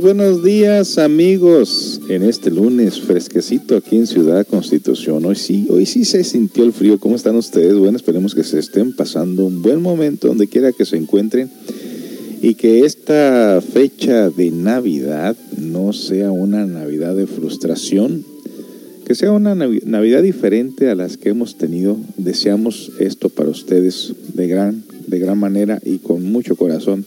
buenos días, amigos. En este lunes fresquecito aquí en Ciudad Constitución. Hoy sí, hoy sí se sintió el frío. ¿Cómo están ustedes? Bueno, esperemos que se estén pasando un buen momento donde quiera que se encuentren y que esta fecha de Navidad no sea una Navidad de frustración, que sea una Navidad diferente a las que hemos tenido. Deseamos esto para ustedes de gran, de gran manera y con mucho corazón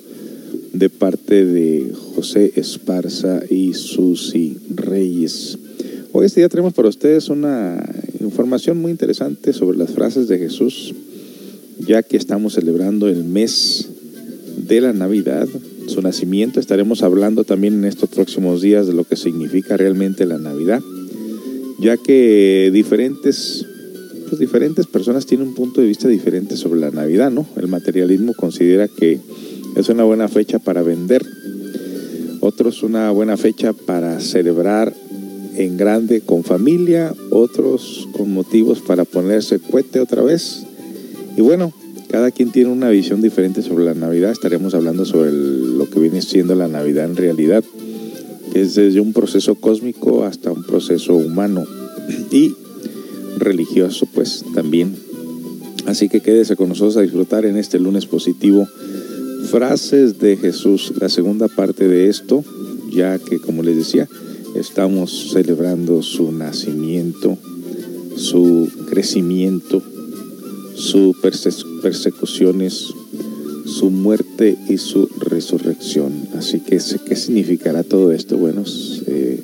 de parte de José Esparza y Susi Reyes. Hoy este día tenemos para ustedes una información muy interesante sobre las frases de Jesús, ya que estamos celebrando el mes de la Navidad, su nacimiento. Estaremos hablando también en estos próximos días de lo que significa realmente la Navidad, ya que diferentes, pues diferentes personas tienen un punto de vista diferente sobre la Navidad, ¿no? El materialismo considera que es una buena fecha para vender. Otros una buena fecha para celebrar en grande con familia, otros con motivos para ponerse cuete otra vez. Y bueno, cada quien tiene una visión diferente sobre la Navidad. Estaremos hablando sobre lo que viene siendo la Navidad en realidad, es desde un proceso cósmico hasta un proceso humano y religioso, pues también. Así que quédese con nosotros a disfrutar en este lunes positivo frases de Jesús, la segunda parte de esto, ya que como les decía, estamos celebrando su nacimiento, su crecimiento, sus persecuciones, su muerte y su resurrección. Así que, ¿qué significará todo esto? Bueno, eh,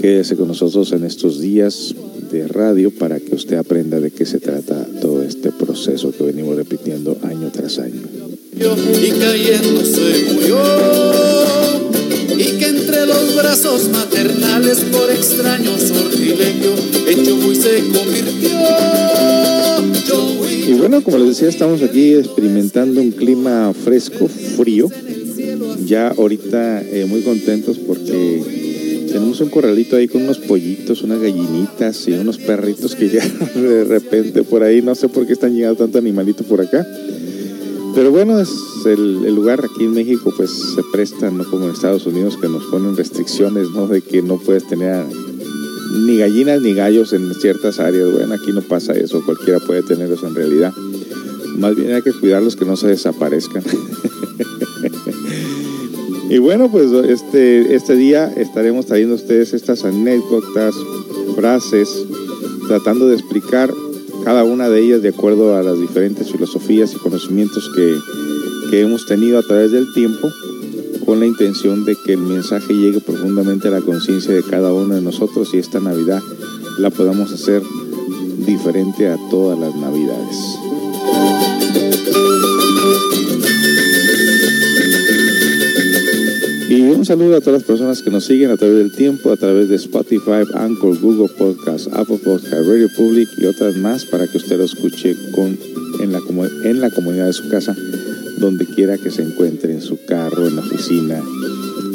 quédese con nosotros en estos días de radio para que usted aprenda de qué se trata todo este proceso que venimos repitiendo año tras año y cayendo se murió. Y que entre los brazos maternales por extraño sortilegio en muy se convirtió. Y bueno, como les decía, estamos aquí experimentando un clima fresco, frío. Ya ahorita eh, muy contentos porque tenemos un corralito ahí con unos pollitos, unas gallinitas y unos perritos que ya de repente por ahí, no sé por qué están llegando tanto animalito por acá pero bueno, es el, lugar aquí en México pues se presta, no como en Estados Unidos que nos ponen restricciones, ¿no? De que no puedes tener ni gallinas ni gallos en ciertas áreas. Bueno, aquí no pasa eso, cualquiera puede tener eso en realidad. Más bien hay que cuidarlos que no se desaparezcan. y bueno, pues este, este día estaremos trayendo a ustedes estas anécdotas, frases, tratando de explicar cada una de ellas de acuerdo a las diferentes filosofías y conocimientos que, hemos tenido a través del tiempo, con la intención de que el mensaje llegue profundamente a la conciencia de cada uno de nosotros y esta Navidad la podamos hacer diferente a todas las Navidades. Y un saludo a todas las personas que nos siguen a través del tiempo, a través de Spotify, Anchor, Google Podcast, Apple Podcast, Radio Public y otras más para que usted lo escuche con, en, la, en la comunidad de su casa, donde quiera que se encuentre, en su carro, en la oficina.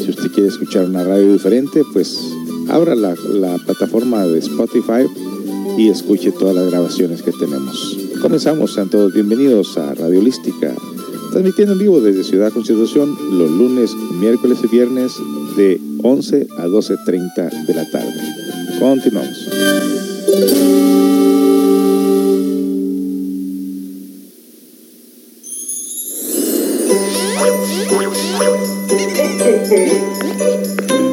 Si usted quiere escuchar una radio diferente, pues abra la, la plataforma de Spotify y escuche todas las grabaciones que tenemos. Comenzamos, sean todos bienvenidos a Radio Holística transmitiendo en vivo desde Ciudad Constitución los lunes, miércoles y viernes de 11 a 12.30 de la tarde. Continuamos.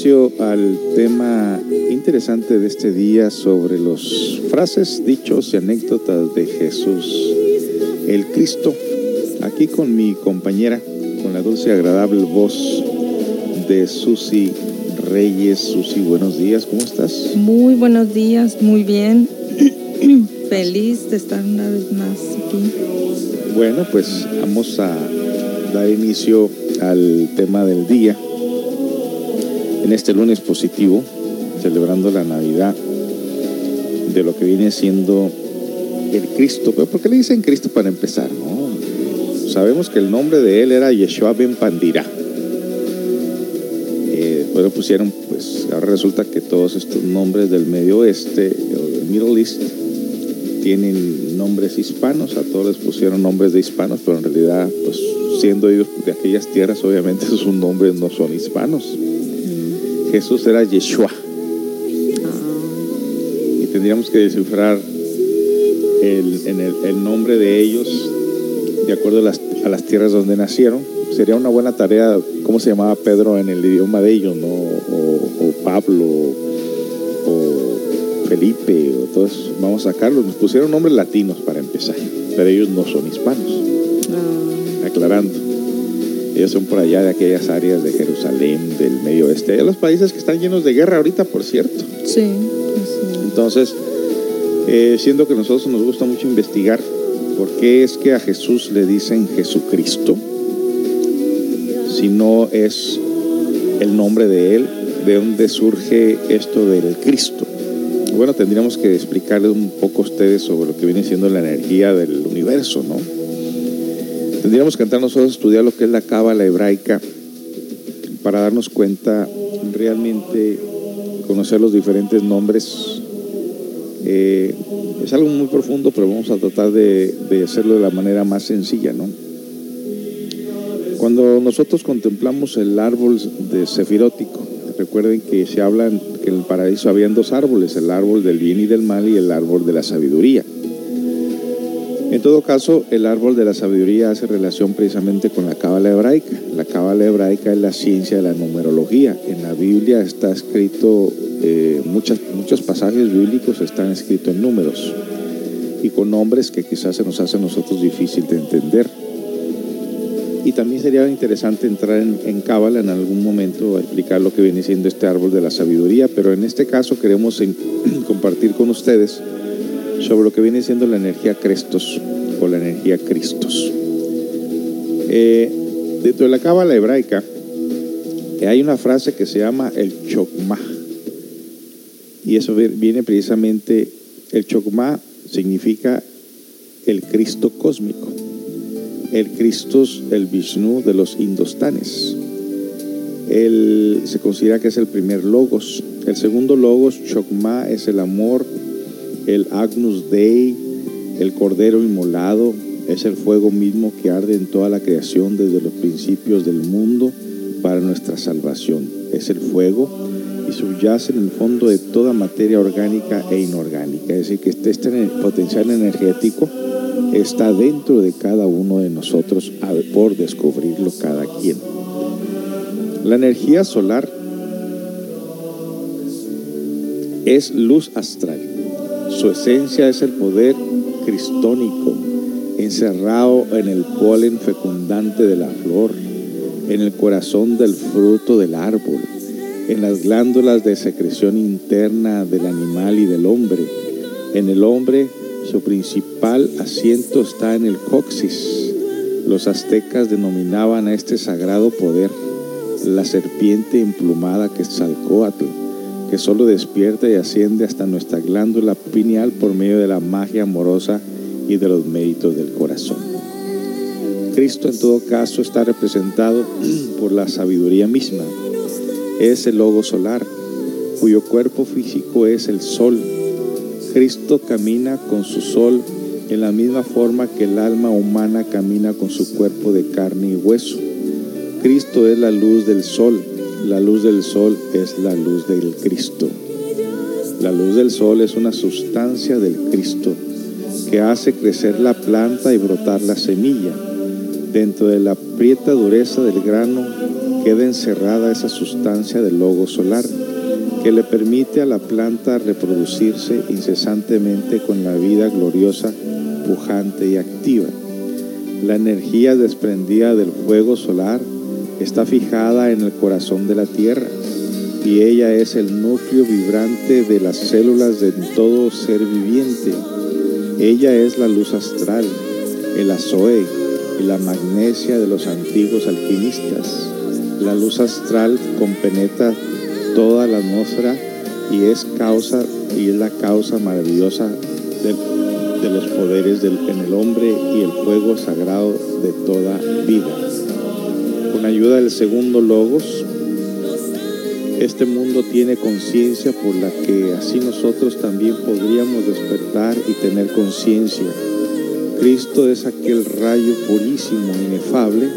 inicio al tema interesante de este día sobre las frases, dichos y anécdotas de Jesús, el Cristo. Aquí con mi compañera, con la dulce y agradable voz de Susi Reyes. Susi, buenos días, ¿cómo estás? Muy buenos días, muy bien. Feliz de estar una vez más aquí. Bueno, pues vamos a dar inicio al tema del día en este lunes positivo, celebrando la Navidad de lo que viene siendo el Cristo. ¿Por qué le dicen Cristo para empezar? Sabemos que el nombre de él era Yeshua Ben Pandira. Eh, después pusieron, pues ahora resulta que todos estos nombres del Medio Oeste o del Middle East tienen nombres hispanos, a todos les pusieron nombres de hispanos, pero en realidad, pues siendo ellos de aquellas tierras, obviamente sus nombres no son hispanos. Jesús era Yeshua. Y tendríamos que descifrar el, en el, nombre de ellos de acuerdo a las, a las, tierras donde nacieron. Sería una buena tarea, ¿cómo se llamaba Pedro en el idioma de ellos? ¿no? O, Pablo, o Felipe, o todo eso. Vamos a sacarlos. Nos pusieron nombres latinos para empezar, pero ellos no son hispanos. Ah. Aclarando. Ellos son por allá de aquellas áreas de Jerusalén, del Medio Oeste, de los países que están llenos de guerra ahorita, por cierto. Sí. Entonces, eh, siendo que a nosotros nos gusta mucho investigar por qué es que a Jesús le dicen Jesucristo, si no es el nombre de Él, de dónde surge esto del Cristo. Bueno, tendríamos que explicarles un poco a ustedes sobre lo que viene siendo la energía del universo, ¿no? Tendríamos que entrar nosotros a estudiar lo que es la cábala hebraica para darnos cuenta realmente, conocer los diferentes nombres. Eh, es algo muy profundo, pero vamos a tratar de, hacerlo de la manera más sencilla, ¿no? Cuando nosotros contemplamos el árbol de sefirótico, recuerden que se hablan que en el paraíso habían dos árboles, el árbol del bien y del mal y el árbol de la sabiduría. En todo caso, el árbol de la sabiduría hace relación precisamente con la cábala hebraica. La cábala hebraica es la ciencia de la numerología. En la Biblia está escrito, eh, muchos pasajes bíblicos están escritos en números y con nombres que quizás se nos hace a nosotros difícil de entender. Y también sería interesante entrar en cábala en, algún momento a explicar lo que viene siendo este árbol de la sabiduría, pero en este caso queremos compartir con ustedes sobre lo que viene siendo la energía Crestos o la energía Cristos. Eh, dentro de la cábala hebraica eh, hay una frase que se llama el chokmah. Y eso viene precisamente, el chokmah significa el Cristo cósmico, el Cristo, el Vishnu de los indostanes. Él se considera que es el primer logos. El segundo logos, chokmah, es el amor el Agnus Dei, el Cordero inmolado, es el fuego mismo que arde en toda la creación desde los principios del mundo para nuestra salvación. Es el fuego y subyace en el fondo de toda materia orgánica e inorgánica. Es decir, que este, este potencial energético está dentro de cada uno de nosotros por descubrirlo cada quien. La energía solar es luz astral su esencia es el poder cristónico, encerrado en el polen fecundante de la flor, en el corazón del fruto del árbol. en las glándulas de secreción interna del animal y del hombre. En el hombre, su principal asiento está en el coxis. Los aztecas denominaban a este sagrado poder la serpiente emplumada Quetzalcóatl, que solo despierta y asciende hasta nuestra glándula pineal por medio de la magia amorosa y de los méritos del corazón. Cristo en todo caso está representado por la sabiduría misma. Es el logo solar, cuyo cuerpo físico es el sol. Cristo camina con su sol en la misma forma que el alma humana camina con su cuerpo de carne y hueso. Cristo es la luz del sol, la luz del sol es la luz del Cristo. La luz del sol es una sustancia del Cristo que hace crecer la planta y brotar la semilla. Dentro de la prieta dureza del grano queda encerrada esa sustancia del logo solar que le permite a la planta reproducirse incesantemente con la vida gloriosa, pujante y activa. La energía desprendida del fuego solar está fijada en el corazón de la tierra y ella es el núcleo vibrante de las células de todo ser viviente. Ella es la luz astral, el azoe y la magnesia de los antiguos alquimistas. La luz astral compenetra toda la atmósfera y es causa y es la causa maravillosa de, los poderes en el hombre y el fuego sagrado de toda vida. Con ayuda del segundo logos, este mundo tiene conciencia por la que así nosotros también podríamos despertar y tener conciencia. Cristo es aquel rayo purísimo, inefable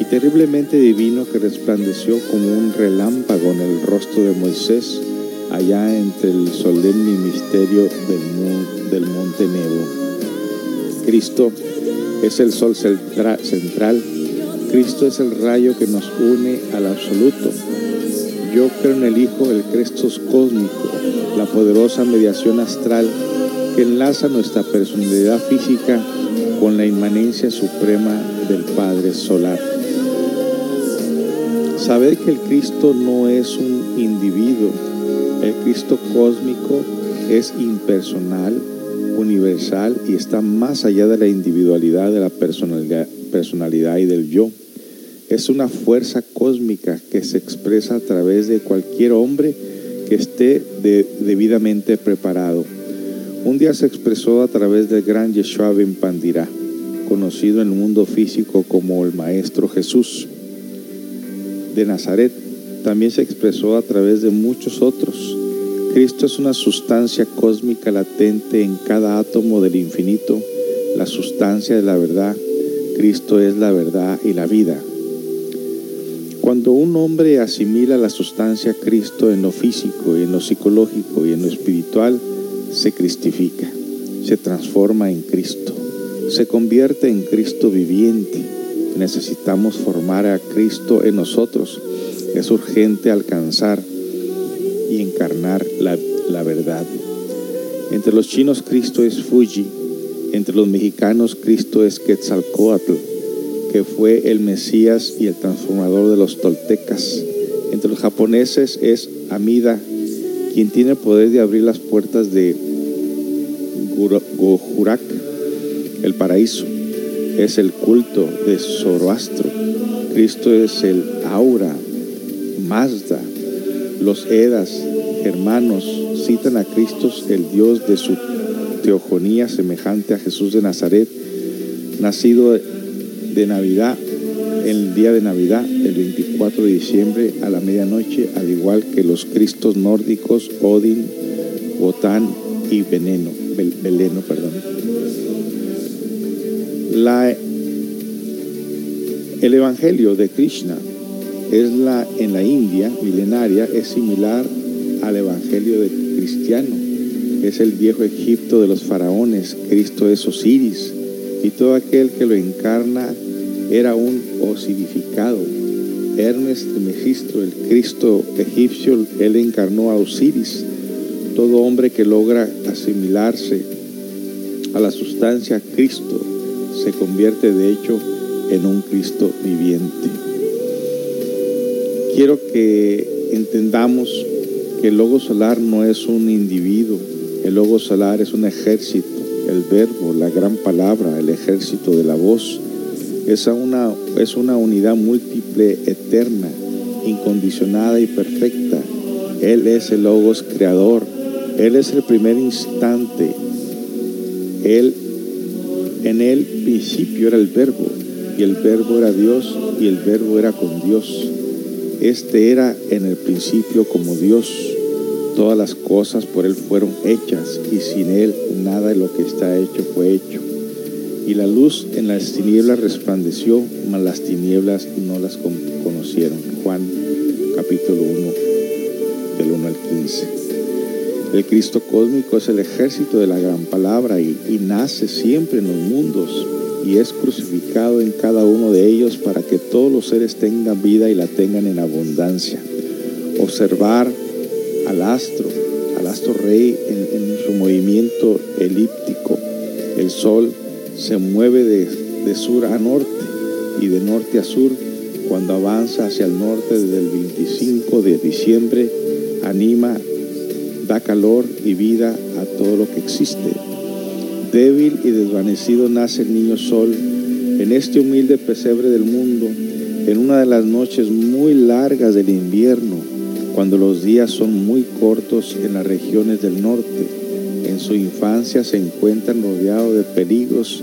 y terriblemente divino que resplandeció como un relámpago en el rostro de Moisés allá entre el solemne misterio del, del monte Nebo. Cristo es el sol central, Cristo es el rayo que nos une al absoluto. Yo creo en el Hijo, el Crestos cósmico, la poderosa mediación astral que enlaza nuestra personalidad física con la inmanencia suprema del Padre Solar. Saber que el Cristo no es un individuo, el Cristo cósmico es impersonal, universal y está más allá de la individualidad, de la personalidad, personalidad y del yo. Es una fuerza cósmica que se expresa a través de cualquier hombre que esté de, debidamente preparado. Un día se expresó a través del gran Yeshua Ben Pandirá, conocido en el mundo físico como el Maestro Jesús de Nazaret. También se expresó a través de muchos otros. Cristo es una sustancia cósmica latente en cada átomo del infinito, la sustancia de la verdad. Cristo es la verdad y la vida. Cuando un hombre asimila la sustancia Cristo en lo físico en lo psicológico y en lo espiritual, se cristifica, se transforma en Cristo, se convierte en Cristo viviente. Necesitamos formar a Cristo en nosotros. Es urgente alcanzar y encarnar la, la verdad. Entre los chinos Cristo es Fuji, entre los mexicanos Cristo es Quetzalcoatl, que fue el Mesías y el transformador de los toltecas. Entre los japoneses es Amida, quien tiene el poder de abrir las puertas de Gojurak, el paraíso. Es el culto de Zoroastro. Cristo es el aura, Mazda. Los Edas, hermanos, citan a Cristo, el Dios de su teogonía semejante a Jesús de Nazaret, nacido de Navidad, el día de Navidad, el 24 de diciembre a la medianoche, al igual que los Cristos nórdicos, Odin, Botán y Veneno, Beleno, perdón. La, el Evangelio de Krishna es la, en la India milenaria es similar al Evangelio de cristiano. Es el viejo Egipto de los faraones. Cristo es Osiris. Y todo aquel que lo encarna era un osirificado. Hermes Megistro, el Cristo egipcio, él encarnó a Osiris. Todo hombre que logra asimilarse a la sustancia Cristo se convierte de hecho en un Cristo viviente. Quiero que entendamos que el logo solar no es un individuo, el logo solar es un ejército, el verbo, la gran palabra, el ejército de la voz. Es una, es una unidad múltiple, eterna, incondicionada y perfecta. Él es el logos creador. Él es el primer instante. Él, en el principio era el verbo, y el verbo era Dios, y el verbo era con Dios. Este era en el principio como Dios. Todas las cosas por Él fueron hechas y sin Él nada de lo que está hecho fue hecho. Y la luz en las tinieblas resplandeció, mas las tinieblas no las conocieron. Juan capítulo 1, del 1 al 15. El Cristo cósmico es el ejército de la gran palabra y, nace siempre en los mundos y es crucificado en cada uno de ellos para que todos los seres tengan vida y la tengan en abundancia. Observar al astro, al astro rey en, su movimiento elíptico. El sol se mueve de, de sur a norte y de norte a sur cuando avanza hacia el norte desde el 25 de diciembre, anima, da calor y vida a todo lo que existe. Débil y desvanecido nace el niño sol en este humilde pesebre del mundo, en una de las noches muy largas del invierno, cuando los días son muy cortos en las regiones del norte. Su infancia se encuentran rodeados de peligros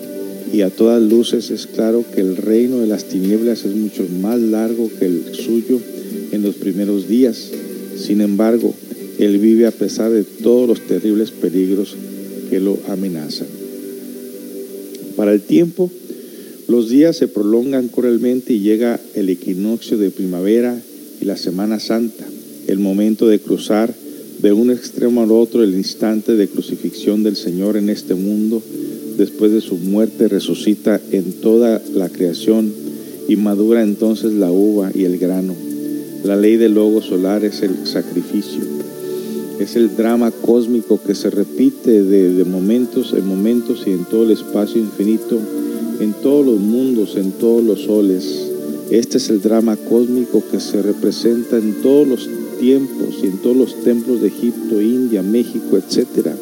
y a todas luces es claro que el reino de las tinieblas es mucho más largo que el suyo en los primeros días. Sin embargo, él vive a pesar de todos los terribles peligros que lo amenazan. Para el tiempo, los días se prolongan cruelmente y llega el equinoccio de primavera y la Semana Santa, el momento de cruzar de un extremo al otro el instante de crucifixión del Señor en este mundo después de su muerte resucita en toda la creación y madura entonces la uva y el grano. La ley del logo solar es el sacrificio, es el drama cósmico que se repite de, momentos en momentos y en todo el espacio infinito, en todos los mundos, en todos los soles. Este es el drama cósmico que se representa en todos los tiempos y en todos los templos de Egipto, India, México, etcétera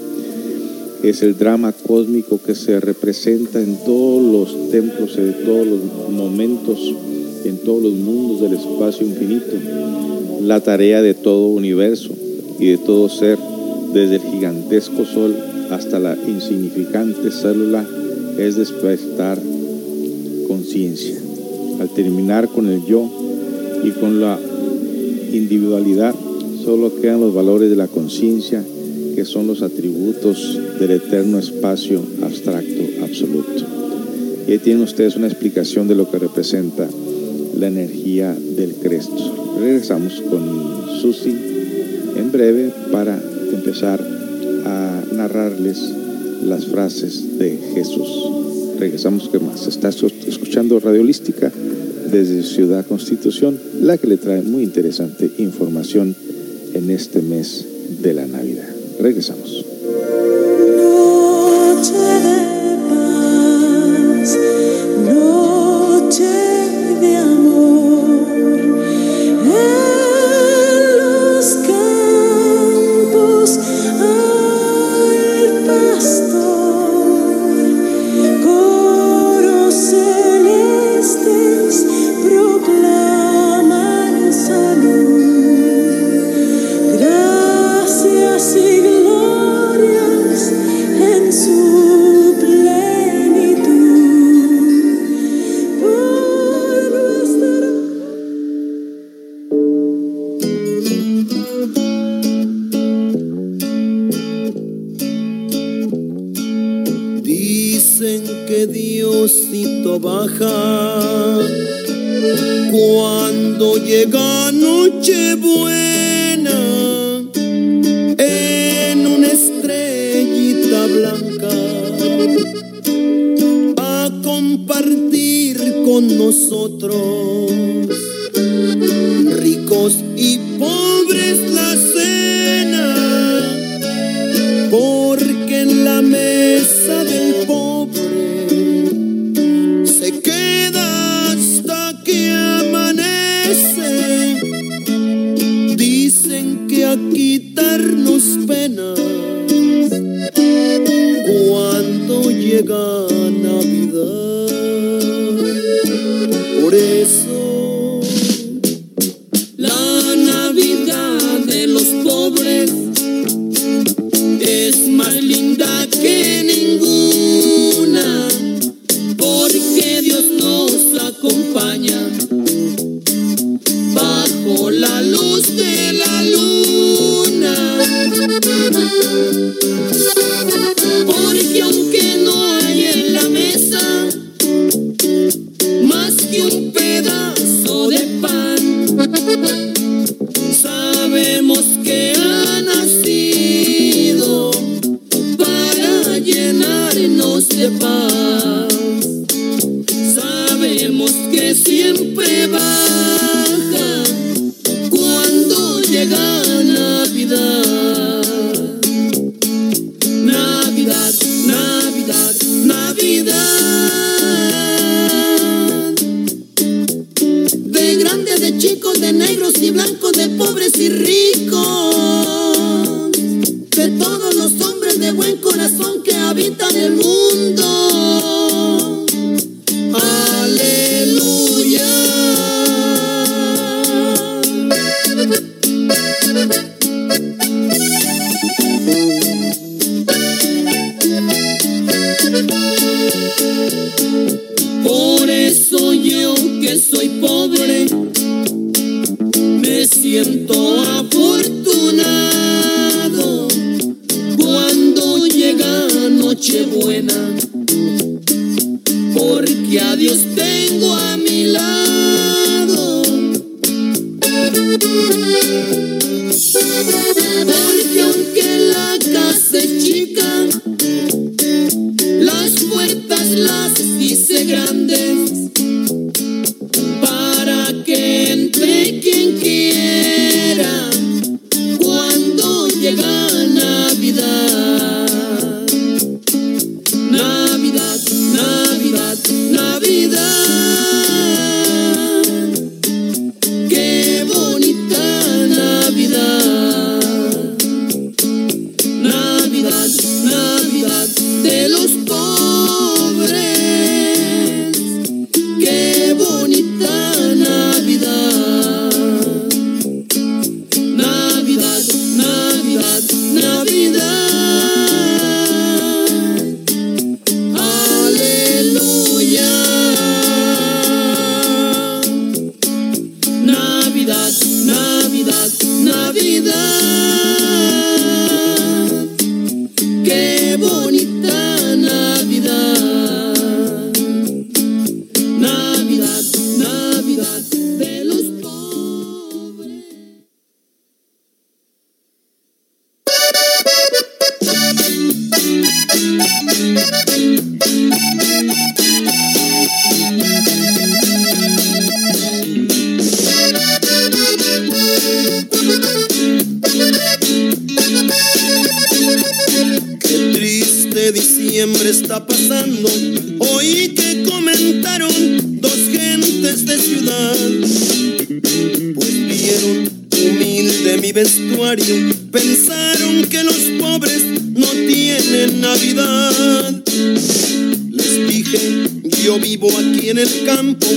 es el drama cósmico que se representa en todos los templos, en todos los momentos, en todos los mundos del espacio infinito. La tarea de todo universo y de todo ser, desde el gigantesco sol hasta la insignificante célula, es despertar conciencia. Al terminar con el yo y con la individualidad, solo quedan los valores de la conciencia que son los atributos del eterno espacio abstracto absoluto. Y ahí tienen ustedes una explicación de lo que representa la energía del Cristo. Regresamos con Susi en breve para empezar a narrarles las frases de Jesús. Regresamos que más. Está escuchando Radio Holística desde Ciudad Constitución, la que le trae muy interesante información en este mes de la Navidad. Regresamos. pasando. Oí que comentaron dos gentes de ciudad, pues vieron humilde mi vestuario, pensaron que los pobres no tienen Navidad. Les dije, yo vivo aquí en el campo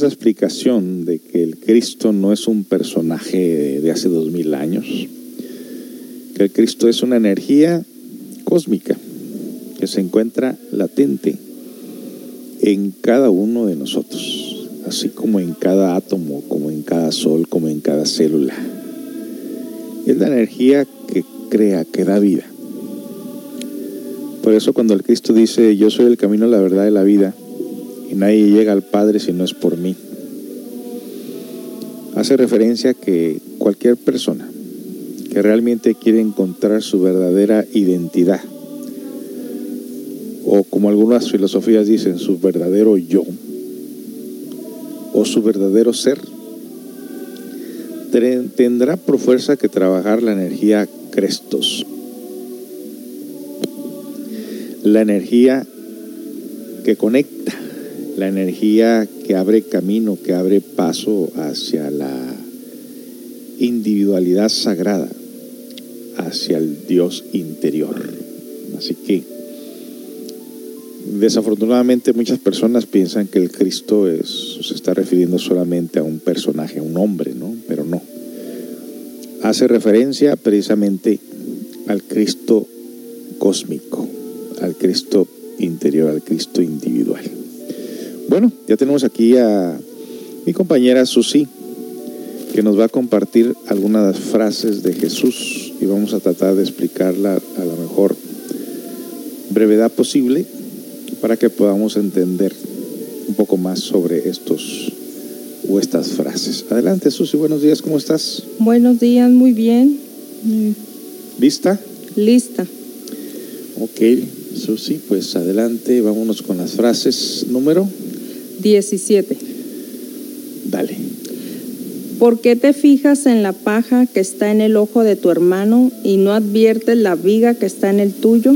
Esa explicación de que el Cristo no es un personaje de hace dos mil años, que el Cristo es una energía cósmica que se encuentra latente en cada uno de nosotros, así como en cada átomo, como en cada sol, como en cada célula. Es la energía que crea, que da vida. Por eso cuando el Cristo dice, yo soy el camino, la verdad y la vida, y nadie llega al Padre si no es por mí, hace referencia a que cualquier persona que realmente quiere encontrar su verdadera identidad, o como algunas filosofías dicen, su verdadero yo, o su verdadero ser, tendrá por fuerza que trabajar la energía Crestos, la energía que conecta, la energía que abre camino, que abre paso hacia la individualidad sagrada, hacia el Dios interior. Así que desafortunadamente muchas personas piensan que el Cristo se está refiriendo solamente a un personaje, a un hombre, ¿no? Pero no. Hace referencia precisamente al Cristo cósmico, al Cristo interior, al Cristo individual. Bueno, ya tenemos aquí a mi compañera Susi, que nos va a compartir algunas frases de Jesús y vamos a tratar de explicarla a la mejor brevedad posible para que podamos entender un poco más sobre estos o estas frases. Adelante Susi, buenos días, ¿cómo estás? Buenos días, muy bien. ¿Lista? Lista. Ok, Susi, pues adelante, vámonos con las frases. Número, 17. dale. ¿Por qué te fijas en la paja que está en el ojo de tu hermano y no adviertes la viga que está en el tuyo?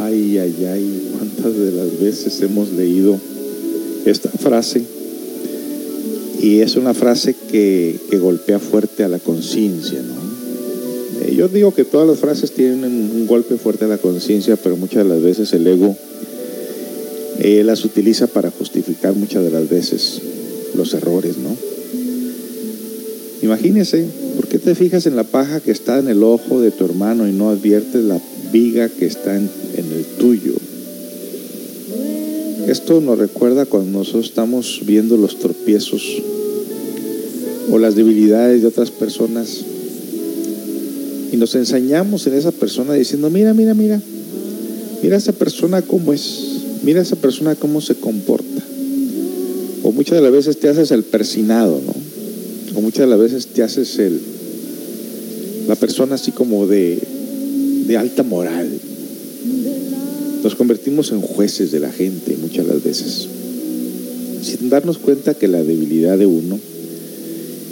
Ay, ay, ay, cuántas de las veces hemos leído esta frase. Y es una frase que, que golpea fuerte a la conciencia, ¿no? Eh, Yo digo que todas las frases tienen un golpe fuerte a la conciencia, pero muchas de las veces el ego eh, las utiliza para justificar muchas de las veces los errores, ¿no? Imagínese, ¿por qué te fijas en la paja que está en el ojo de tu hermano y no adviertes la viga que está en, el tuyo? Esto nos recuerda cuando nosotros estamos viendo los tropiezos o las debilidades de otras personas y nos ensañamos en esa persona diciendo, mira, mira, mira, mira esa persona cómo es, mira esa persona cómo se comporta. O muchas de las veces te haces el persinado, ¿no? O muchas de las veces te haces el, la persona así como de, de alta moral. Nos convertimos en jueces de la gente muchas las veces, sin darnos cuenta que la debilidad de uno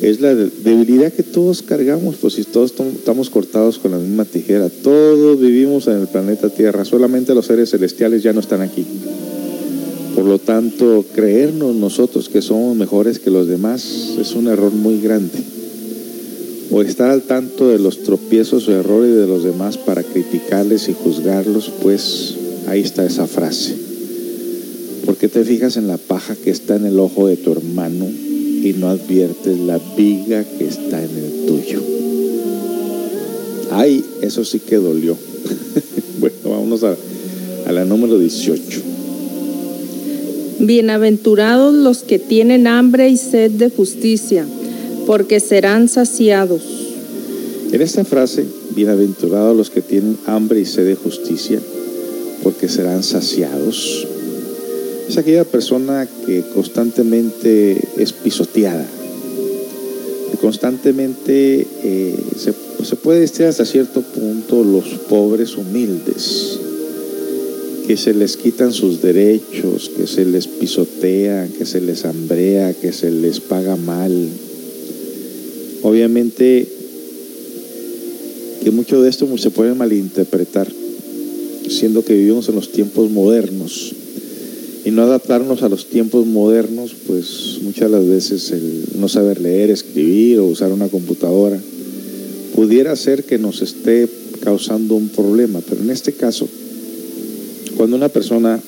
es la de- debilidad que todos cargamos, pues si todos estamos cortados con la misma tijera, todos vivimos en el planeta Tierra, solamente los seres celestiales ya no están aquí. Por lo tanto, creernos nosotros que somos mejores que los demás es un error muy grande. O estar al tanto de los tropiezos o errores de los demás para criticarles y juzgarlos, pues ahí está esa frase. ¿Por qué te fijas en la paja que está en el ojo de tu hermano y no adviertes la viga que está en el tuyo? Ay, eso sí que dolió. bueno, vámonos a, a la número 18. Bienaventurados los que tienen hambre y sed de justicia, porque serán saciados. En esta frase, bienaventurados los que tienen hambre y sed de justicia, porque serán saciados. Es aquella persona que constantemente es pisoteada, constantemente eh, se, se puede decir hasta cierto punto los pobres humildes, que se les quitan sus derechos, que se les pisotea, que se les hambrea, que se les paga mal. Obviamente que mucho de esto se puede malinterpretar, siendo que vivimos en los tiempos modernos y no adaptarnos a los tiempos modernos, pues muchas las veces el no saber leer, escribir o usar una computadora pudiera ser que nos esté causando un problema, pero en este caso, cuando una persona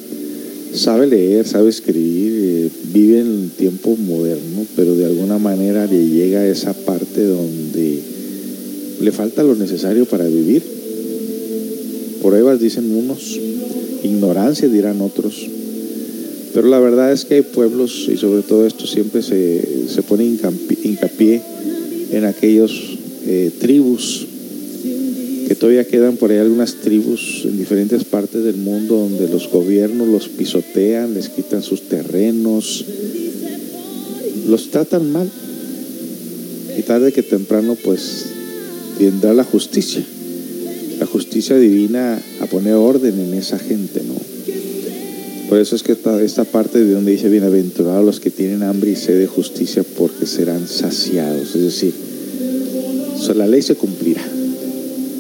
sabe leer, sabe escribir, eh, vive en el tiempo moderno, pero de alguna manera le llega a esa parte donde le falta lo necesario para vivir. Pruebas dicen unos, ignorancia dirán otros. Pero la verdad es que hay pueblos, y sobre todo esto siempre se, se pone hincapi- hincapié en aquellos eh, tribus, que todavía quedan por ahí algunas tribus en diferentes partes del mundo donde los gobiernos los pisotean, les quitan sus terrenos, los tratan mal. Y tarde que temprano pues vendrá la justicia. La justicia divina a poner orden en esa gente, ¿no? Por eso es que esta, esta parte de donde dice bienaventurados los que tienen hambre y sed de justicia porque serán saciados. Es decir, la ley se cumplirá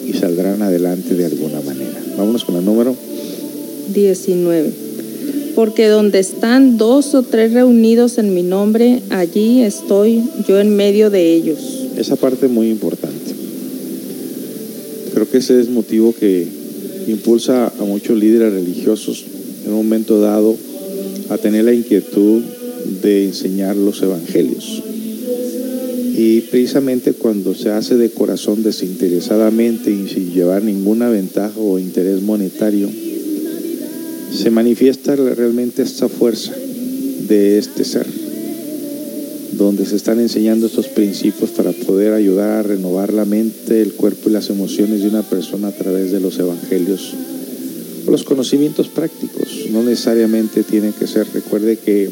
y saldrán adelante de alguna manera. Vámonos con el número 19. Porque donde están dos o tres reunidos en mi nombre, allí estoy yo en medio de ellos. Esa parte muy importante. Creo que ese es motivo que impulsa a muchos líderes religiosos en un momento dado a tener la inquietud de enseñar los evangelios. Y precisamente cuando se hace de corazón desinteresadamente y sin llevar ninguna ventaja o interés monetario, se manifiesta realmente esta fuerza de este ser donde se están enseñando estos principios para poder ayudar a renovar la mente, el cuerpo y las emociones de una persona a través de los evangelios o los conocimientos prácticos. No necesariamente tiene que ser. Recuerde que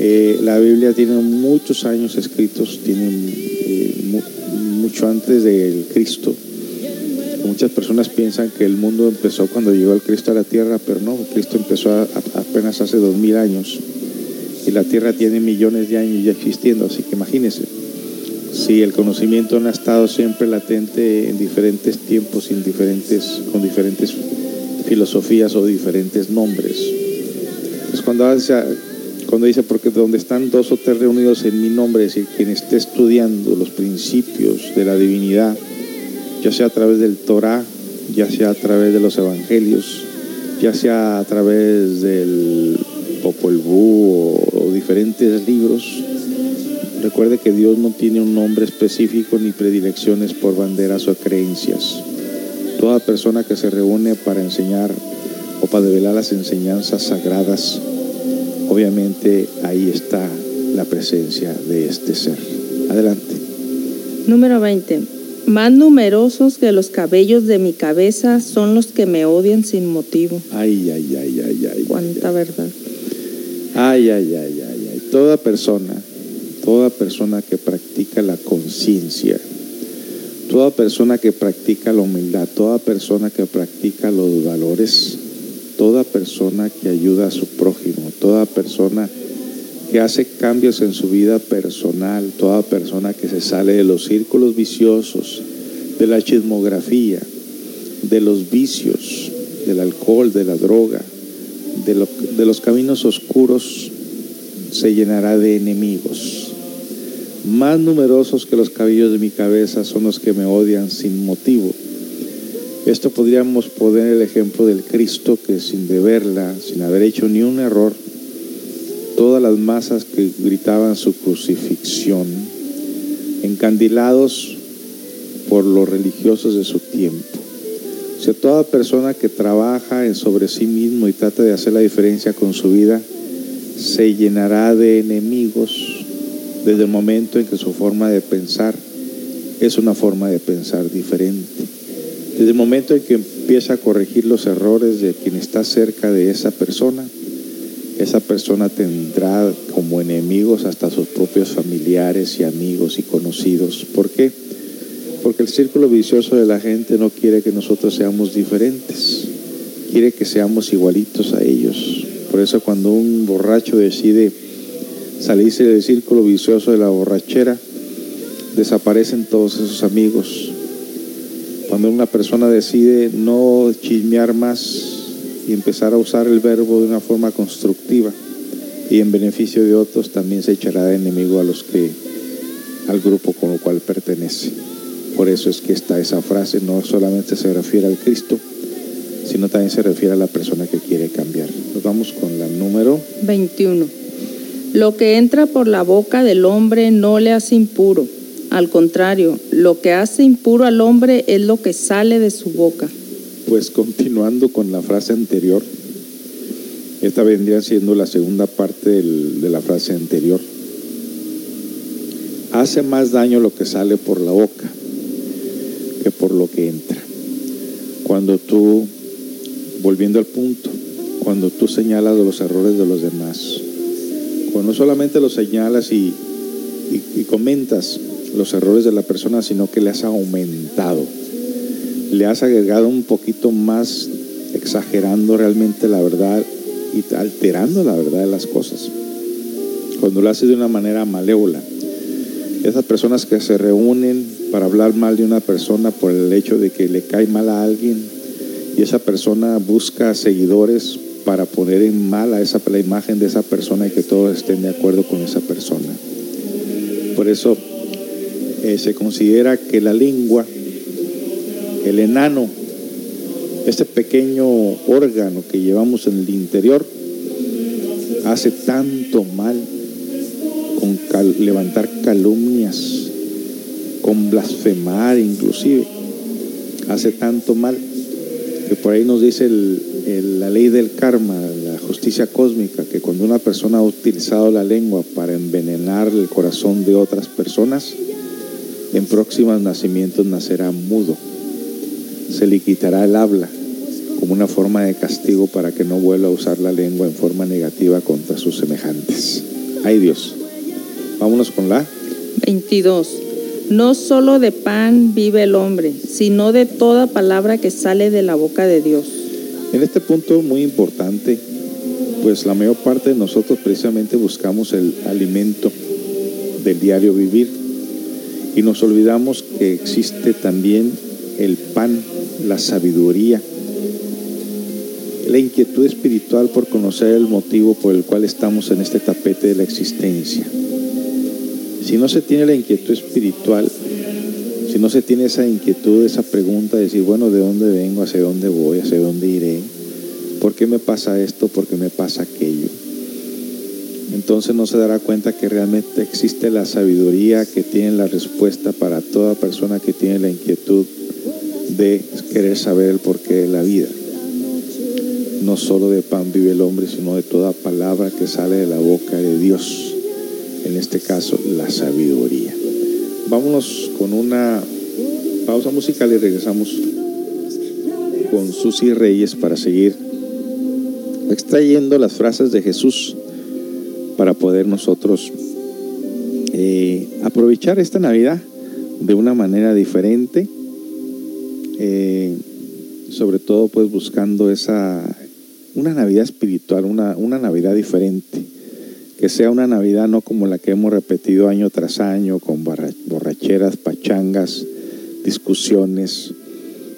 eh, la Biblia tiene muchos años escritos, tiene eh, mu- mucho antes del Cristo. Muchas personas piensan que el mundo empezó cuando llegó el Cristo a la tierra, pero no, Cristo empezó apenas hace dos mil años y la Tierra tiene millones de años ya existiendo, así que imagínense, si el conocimiento no ha estado siempre latente en diferentes tiempos, con diferentes filosofías o diferentes nombres. Pues cuando hace, cuando dice, porque donde están dos o tres reunidos en mi nombre, es decir, quien esté estudiando los principios de la divinidad, ya sea a través del Torah, ya sea a través de los evangelios, ya sea a través del Popol Vuh o, o diferentes libros, recuerde que Dios no tiene un nombre específico ni predilecciones por banderas o creencias. Toda persona que se reúne para enseñar o para develar las enseñanzas sagradas, obviamente ahí está la presencia de este ser. Adelante. Número 20. Más numerosos que los cabellos de mi cabeza son los que me odian sin motivo. Ay, ay, ay, ay, ay. Cuánta verdad. Ay, ay, ay, ay, ay. Toda persona, toda persona que practica la conciencia, Toda persona que practica la humildad, toda persona que practica los valores, toda persona que ayuda a su prójimo, toda persona que hace cambios en su vida personal, toda persona que se sale de los círculos viciosos, de la chismografía, de los vicios, del alcohol, de la droga, de, lo- de los caminos oscuros, se llenará de enemigos. Más numerosos que los cabellos de mi cabeza son los que me odian sin motivo. Esto podríamos poner el ejemplo del Cristo que sin deberla, sin haber hecho ni un error, todas las masas que gritaban su crucifixión, encandilados por los religiosos de su tiempo. O sea, toda persona que trabaja en sobre sí mismo y trata de hacer la diferencia con su vida, se llenará de enemigos desde el momento en que su forma de pensar es una forma de pensar diferente. Desde el momento en que empieza a corregir los errores de quien está cerca de esa persona, esa persona tendrá como enemigos hasta sus propios familiares y amigos y conocidos. ¿Por qué? Porque el círculo vicioso de la gente no quiere que nosotros seamos diferentes, quiere que seamos igualitos a ellos. Por eso cuando un borracho decide salirse del círculo vicioso de la borrachera, desaparecen todos esos amigos. Cuando una persona decide no chismear más y empezar a usar el verbo de una forma constructiva y en beneficio de otros, también se echará de enemigo a los que al grupo con el cual pertenece. Por eso es que está esa frase, no solamente se refiere al Cristo, sino también se refiere a la persona que quiere cambiar. Nos vamos con la número 21. Lo que entra por la boca del hombre no le hace impuro. Al contrario, lo que hace impuro al hombre es lo que sale de su boca. Pues continuando con la frase anterior, esta vendría siendo la segunda parte de la frase anterior. Hace más daño lo que sale por la boca que por lo que entra. Cuando tú, volviendo al punto, cuando tú señalas los errores de los demás, cuando no solamente los señalas y comentas los errores de la persona, sino que le has aumentado le has agregado un poquito más, exagerando realmente la verdad y alterando la verdad de las cosas. Cuando lo haces de una manera malévola. Esas personas que se reúnen para hablar mal de una persona por el hecho de que le cae mal a alguien y esa persona busca seguidores para poner en mal a esa, la imagen de esa persona y que todos estén de acuerdo con esa persona. Por eso eh, se considera que la lengua el enano, este pequeño órgano que llevamos en el interior, hace tanto mal con levantar calumnias, con blasfemar inclusive, hace tanto mal que por ahí nos dice la ley del karma, la justicia cósmica, que cuando una persona ha utilizado la lengua para envenenar el corazón de otras personas, en próximos nacimientos nacerá mudo se le quitará el habla como una forma de castigo para que no vuelva a usar la lengua en forma negativa contra sus semejantes. Ay Dios. Vámonos con la 22. No solo de pan vive el hombre, sino de toda palabra que sale de la boca de Dios. En este punto muy importante, pues la mayor parte de nosotros precisamente buscamos el alimento del diario vivir y nos olvidamos que existe también el pan, la sabiduría, la inquietud espiritual por conocer el motivo por el cual estamos en este tapete de la existencia. Si no se tiene la inquietud espiritual, si no se tiene esa inquietud, esa pregunta de decir, bueno, ¿de dónde vengo? ¿Hacia dónde voy? ¿Hacia dónde iré? ¿Por qué me pasa esto? ¿Por qué me pasa aquello? Entonces no se dará cuenta que realmente existe la sabiduría que tiene la respuesta para toda persona que tiene la inquietud de querer saber el porqué de la vida. No solo de pan vive el hombre, sino de toda palabra que sale de la boca de Dios. En este caso, la sabiduría. Vámonos con una pausa musical y regresamos con Susi Reyes para seguir extrayendo las frases de Jesús para poder nosotros eh, aprovechar esta Navidad de una manera diferente, eh, sobre todo pues buscando esa, una Navidad espiritual, una, una Navidad diferente, que sea una Navidad no como la que hemos repetido año tras año, con borracheras, pachangas, discusiones,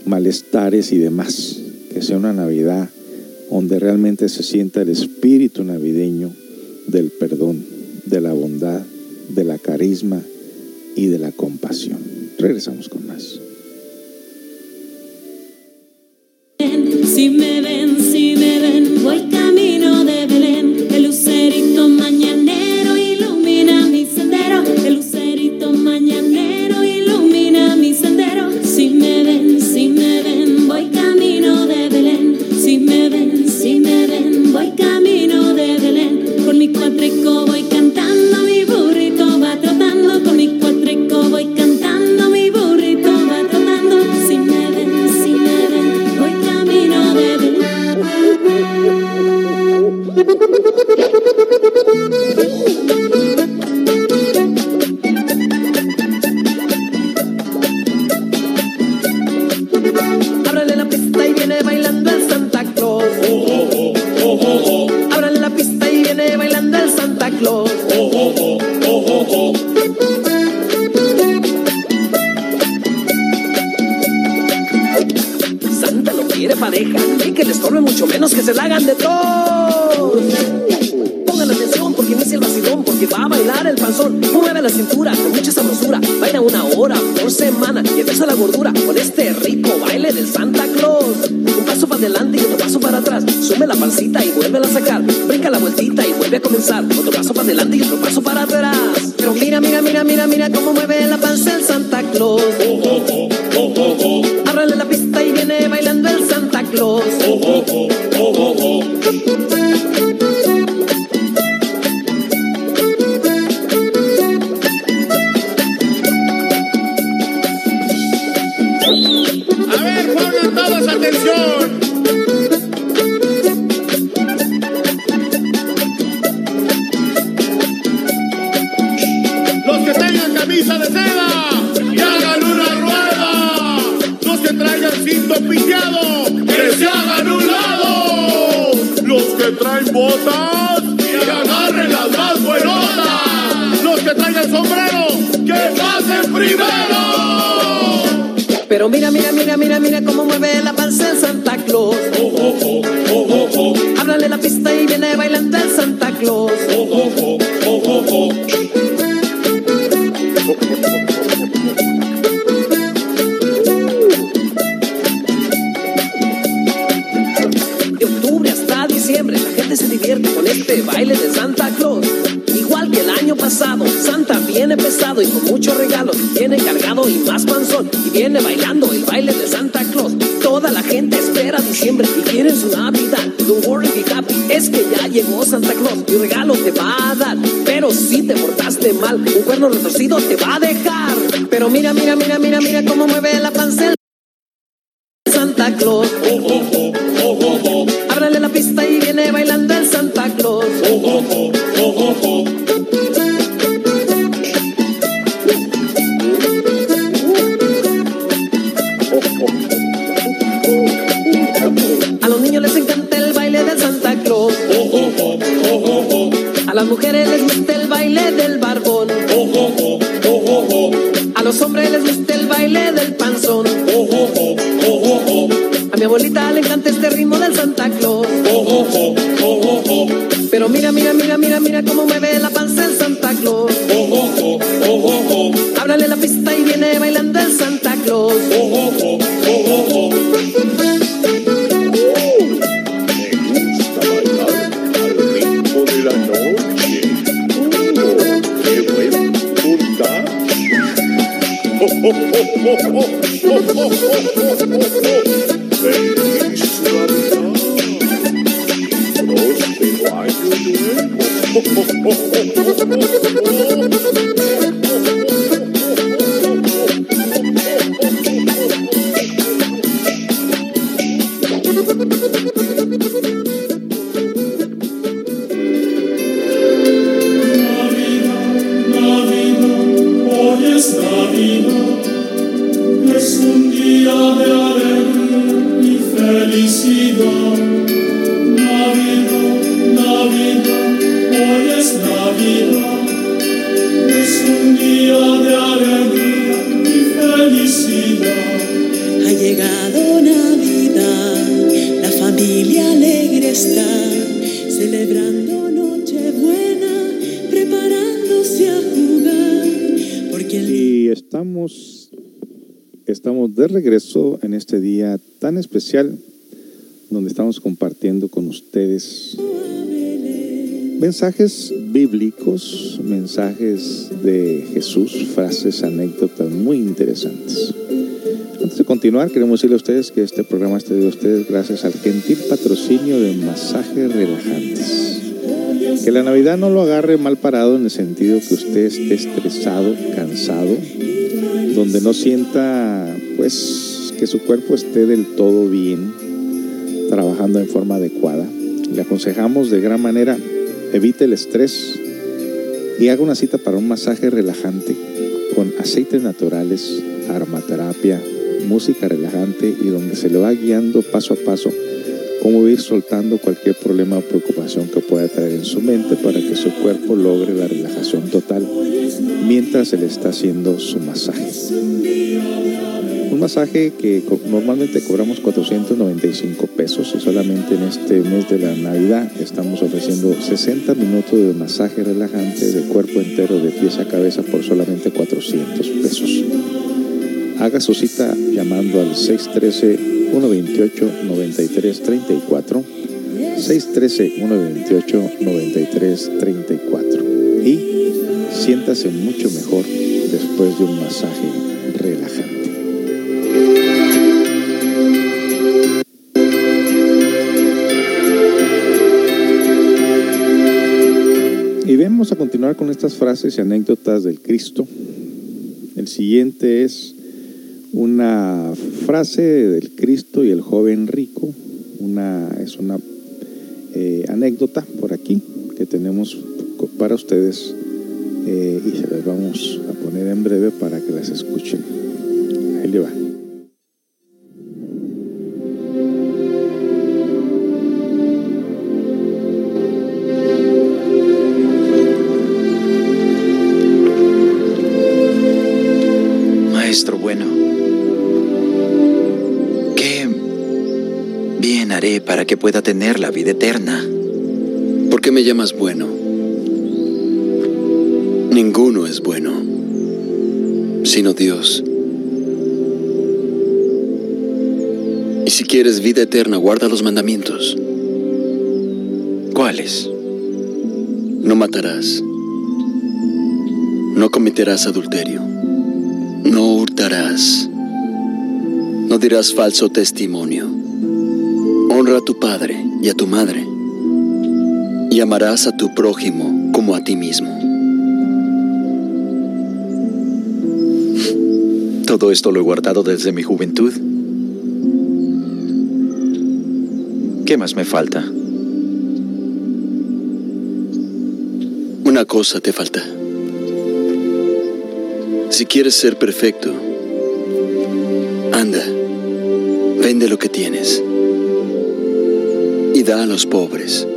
malestares y demás, que sea una Navidad donde realmente se sienta el espíritu navideño del perdón, de la bondad, de la carisma y de la compasión. Regresamos con más. con este rico baile del Santa Claus. Un paso para adelante y otro paso para atrás. Sube la pancita y vuelve a sacar. Brinca la vueltita y vuelve a comenzar. Otro paso para adelante y otro paso para atrás. Pero mira, mira, mira, mira, mira cómo mueve la panza el Santa Claus. Oh, oh, oh, Ábrale la pista y viene bailando el Santa Claus. Regreso en este día tan especial donde estamos compartiendo con ustedes mensajes bíblicos, mensajes de Jesús, frases, anécdotas muy interesantes. Antes de continuar, queremos decirle a ustedes que este programa está de ustedes gracias al gentil patrocinio de masajes relajantes. Que la Navidad no lo agarre mal parado en el sentido que usted esté estresado, cansado, donde no sienta pues que su cuerpo esté del todo bien, trabajando en forma adecuada. Le aconsejamos de gran manera evite el estrés y haga una cita para un masaje relajante con aceites naturales, aromaterapia, música relajante y donde se le va guiando paso a paso cómo ir soltando cualquier problema o preocupación que pueda traer en su mente para que su cuerpo logre la relajación total mientras se le está haciendo su masaje. Un masaje que normalmente cobramos 495 pesos y solamente en este mes de la Navidad estamos ofreciendo 60 minutos de masaje relajante de cuerpo entero de pies a cabeza por solamente 400 pesos. Haga su cita llamando al 613-128-9334, 613-128-9334 y siéntase mucho mejor después de un masaje relajante. Vamos a continuar con estas frases y anécdotas del Cristo. El siguiente es una frase del Cristo y el joven rico. Una, es una eh, anécdota por aquí que tenemos para ustedes eh, y se las vamos a poner en breve para que las escuchen. Ahí le va. Bueno, ¿qué bien haré para que pueda tener la vida eterna? ¿Por qué me llamas bueno? Ninguno es bueno, sino Dios. Y si quieres vida eterna, guarda los mandamientos. ¿Cuáles? No matarás. No cometerás adulterio. No hurtarás. No dirás falso testimonio. Honra a tu padre y a tu madre. Y amarás a tu prójimo como a ti mismo. Todo esto lo he guardado desde mi juventud. ¿Qué más me falta? Una cosa te falta. Si quieres ser perfecto, anda, vende lo que tienes y da a los pobres.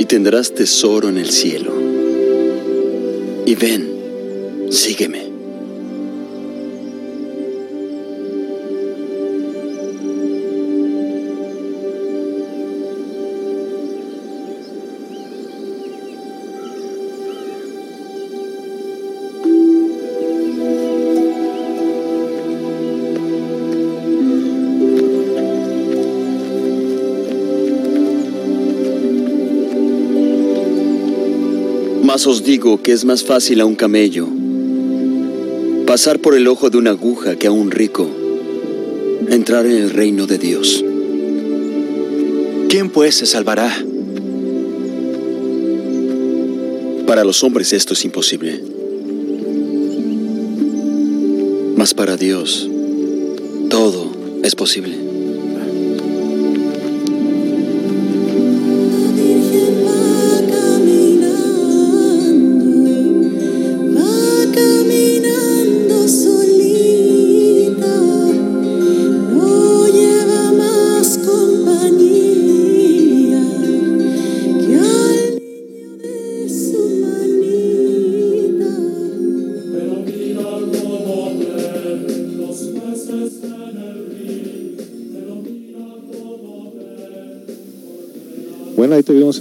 Y tendrás tesoro en el cielo. Y ven, sígueme. Os digo que es más fácil a un camello pasar por el ojo de una aguja que a un rico entrar en el reino de Dios. ¿Quién pues se salvará? Para los hombres esto es imposible. Mas para Dios todo es posible.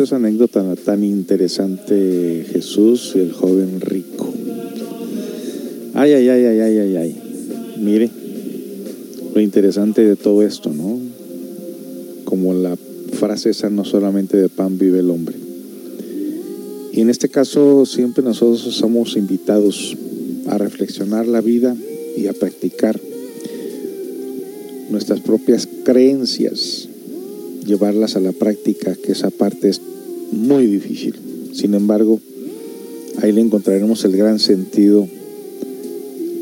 Esa anécdota tan interesante, Jesús y el joven rico. Ay, ay, ay, ay, ay, ay, ay. Mire, lo interesante de todo esto, ¿no? Como la frase esa, no solamente de pan vive el hombre. Y en este caso siempre nosotros somos invitados a reflexionar la vida y a practicar nuestras propias creencias, llevarlas a la práctica, que esa parte es muy difícil. Sin embargo, ahí le encontraremos el gran sentido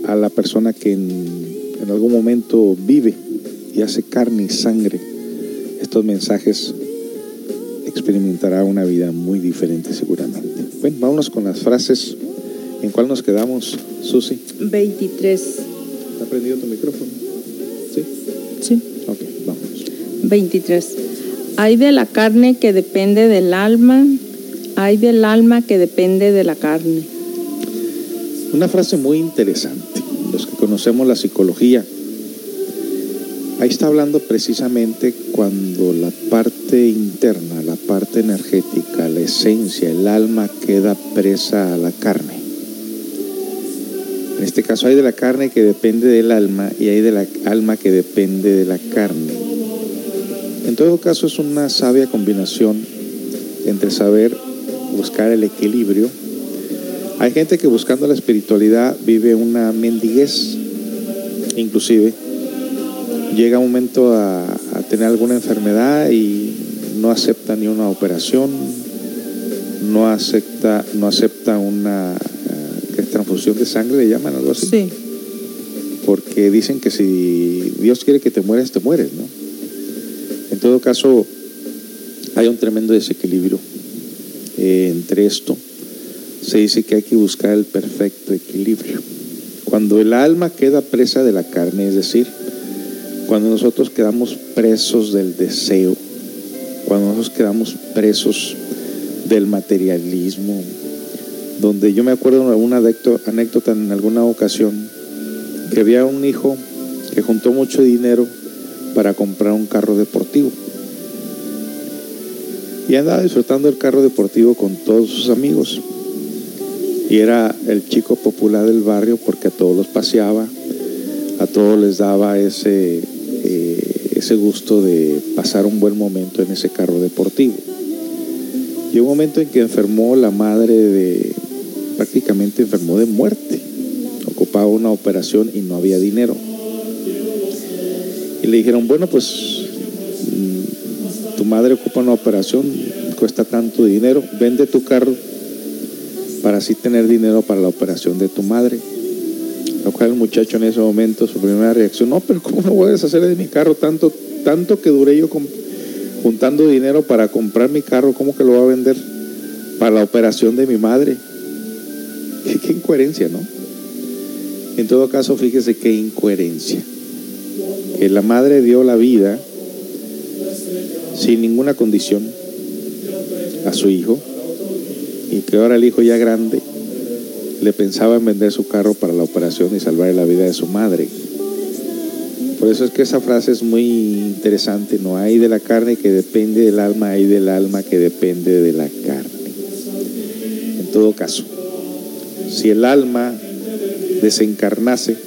a la persona que en, en algún momento vive y hace carne y sangre estos mensajes, experimentará una vida muy diferente seguramente. Bueno, vámonos con las frases. ¿En cuál nos quedamos, Susi? 23. ¿Está prendido tu micrófono? ¿Sí? Sí. Ok, vamos. 23. Hay de la carne que depende del alma, hay del alma que depende de la carne. Una frase muy interesante. Los que conocemos la psicología, ahí está hablando precisamente cuando la parte interna, la parte energética, la esencia, el alma queda presa a la carne. En este caso hay de la carne que depende del alma y hay de la alma que depende de la carne. En todo caso es una sabia combinación entre saber buscar el equilibrio. Hay gente que buscando la espiritualidad vive una mendiguez, inclusive llega un momento a, a tener alguna enfermedad y no acepta ni una operación, no acepta, no acepta una eh, ¿qué es transfusión de sangre, le llaman algo así. Sí. Porque dicen que si Dios quiere que te mueres, te mueres, ¿no? Todo caso, hay un tremendo desequilibrio eh, entre esto. Se dice que hay que buscar el perfecto equilibrio. Cuando el alma queda presa de la carne, es decir, cuando nosotros quedamos presos del deseo, cuando nosotros quedamos presos del materialismo, donde yo me acuerdo de una anécdota en alguna ocasión que había un hijo que juntó mucho dinero para comprar un carro deportivo. Y andaba disfrutando el carro deportivo con todos sus amigos. Y era el chico popular del barrio porque a todos los paseaba, a todos les daba ese, eh, ese gusto de pasar un buen momento en ese carro deportivo. Llegó un momento en que enfermó la madre de, prácticamente enfermó de muerte. Ocupaba una operación y no había dinero. Y le dijeron, bueno, pues mm, tu madre ocupa una operación, cuesta tanto dinero, vende tu carro para así tener dinero para la operación de tu madre. Lo cual el muchacho en ese momento, su primera reacción, no, pero ¿cómo no voy a deshacer de mi carro tanto, tanto que duré yo juntando dinero para comprar mi carro? ¿Cómo que lo va a vender para la operación de mi madre? Qué, qué incoherencia, ¿no? En todo caso, fíjese qué incoherencia. Que la madre dio la vida sin ninguna condición a su hijo y que ahora el hijo ya grande le pensaba en vender su carro para la operación y salvar la vida de su madre. Por eso es que esa frase es muy interesante, no hay de la carne que depende del alma, hay del alma que depende de la carne. En todo caso, si el alma desencarnase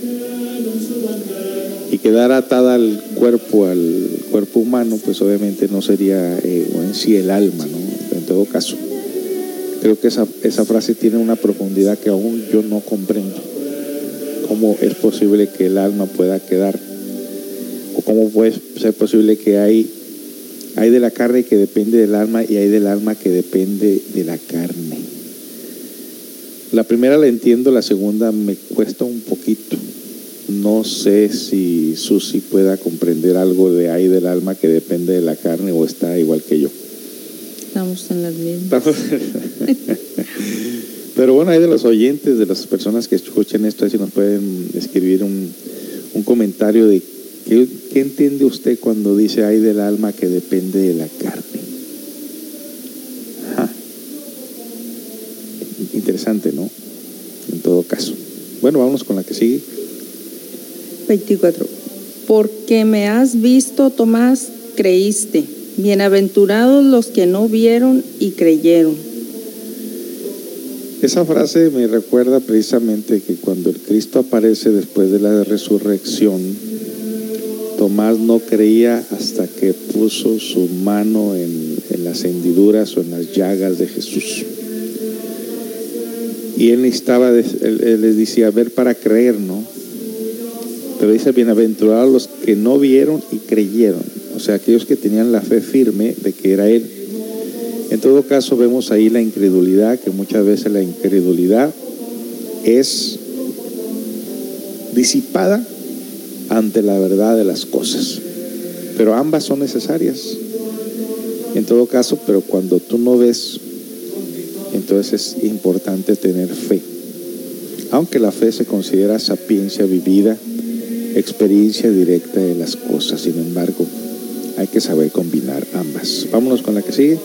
quedara atada al cuerpo, al cuerpo humano, pues obviamente no sería eh, en sí el alma, ¿no? En todo caso. Creo que esa, esa frase tiene una profundidad que aún yo no comprendo. ¿Cómo es posible que el alma pueda quedar? ¿O cómo puede ser posible que hay, hay de la carne que depende del alma y hay del alma que depende de la carne? La primera la entiendo, la segunda me cuesta un poquito. No sé si Susi pueda comprender algo de ahí del alma que depende de la carne o está igual que yo. Estamos en las mismas. Pero bueno, hay de los oyentes, de las personas que escuchen esto, si nos pueden escribir un, un comentario de qué, qué entiende usted cuando dice hay del alma que depende de la carne. Ajá. Interesante, ¿no? En todo caso. Bueno, vamos con la que sigue. 24. Porque me has visto, Tomás, creíste. Bienaventurados los que no vieron y creyeron. Esa frase me recuerda precisamente que cuando el Cristo aparece después de la resurrección, Tomás no creía hasta que puso su mano en, las hendiduras o en las llagas de Jesús. Y él él, él les decía, ver para creer, ¿no? Pero dice, bienaventurados los que no vieron y creyeron. O sea, aquellos que tenían la fe firme de que era Él. En todo caso, vemos ahí la incredulidad, que muchas veces la incredulidad es disipada ante la verdad de las cosas. Pero ambas son necesarias. En todo caso, pero cuando tú no ves, entonces es importante tener fe. Aunque la fe se considera sapiencia vivida, experiencia directa de las cosas, sin embargo, hay que saber combinar ambas. Vámonos con la que sigue.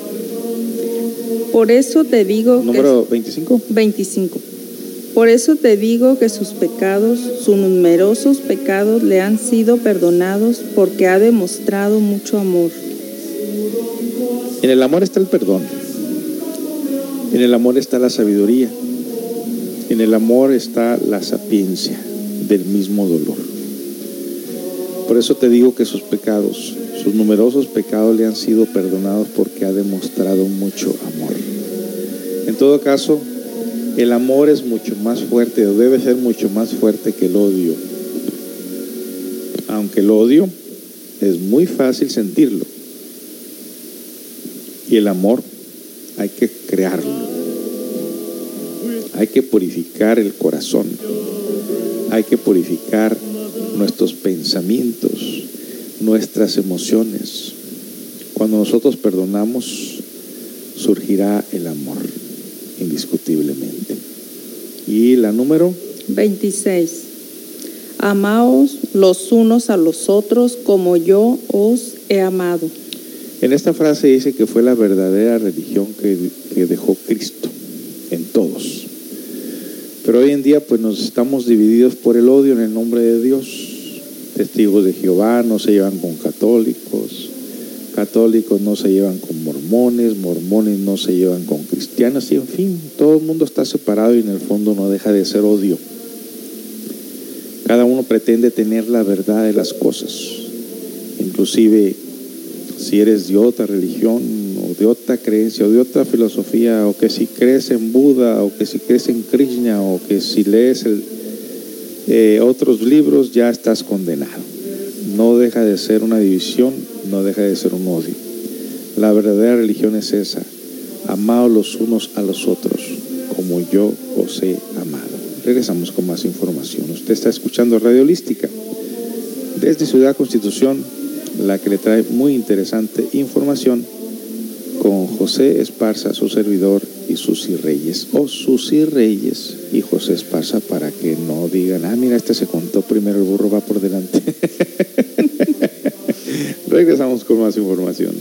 Por eso te digo que Número 25. 25. Por eso te digo que sus pecados, sus numerosos pecados le han sido perdonados porque ha demostrado mucho amor. En el amor está el perdón. En el amor está la sabiduría. En el amor está la sapiencia del mismo dolor. Por eso te digo que sus pecados, sus numerosos pecados le han sido perdonados porque ha demostrado mucho amor. En todo caso, el amor es mucho más fuerte, o debe ser mucho más fuerte que el odio. Aunque el odio es muy fácil sentirlo. Y el amor hay que crearlo. Hay que purificar el corazón. Hay que purificar nuestros pensamientos, nuestras emociones. Cuando nosotros perdonamos, surgirá el amor, indiscutiblemente. Y la número 26. Amaos los unos a los otros como yo os he amado. En esta frase dice que fue la verdadera religión que, que dejó Cristo en todos. Pero hoy en día pues nos estamos divididos por el odio en el nombre de Dios. Testigos de Jehová no se llevan con católicos, católicos no se llevan con mormones, mormones no se llevan con cristianos y en fin, todo el mundo está separado y en el fondo no deja de ser odio. Cada uno pretende tener la verdad de las cosas. Inclusive si eres de otra religión o de otra creencia o de otra filosofía o que si crees en Buda o que si crees en Krishna o que si lees el, eh, otros libros ya estás condenado. No deja de ser una división, no deja de ser un odio. La verdadera religión es esa, amados los unos a los otros como yo os he amado. Regresamos con más información. Usted está escuchando Radio Holística desde Ciudad Constitución, la que le trae muy interesante información con José Esparza, su servidor, y Susi Reyes, o Susi Reyes y José Esparza, para que no digan, ah, mira, este se contó primero, el burro va por delante. Regresamos con más información.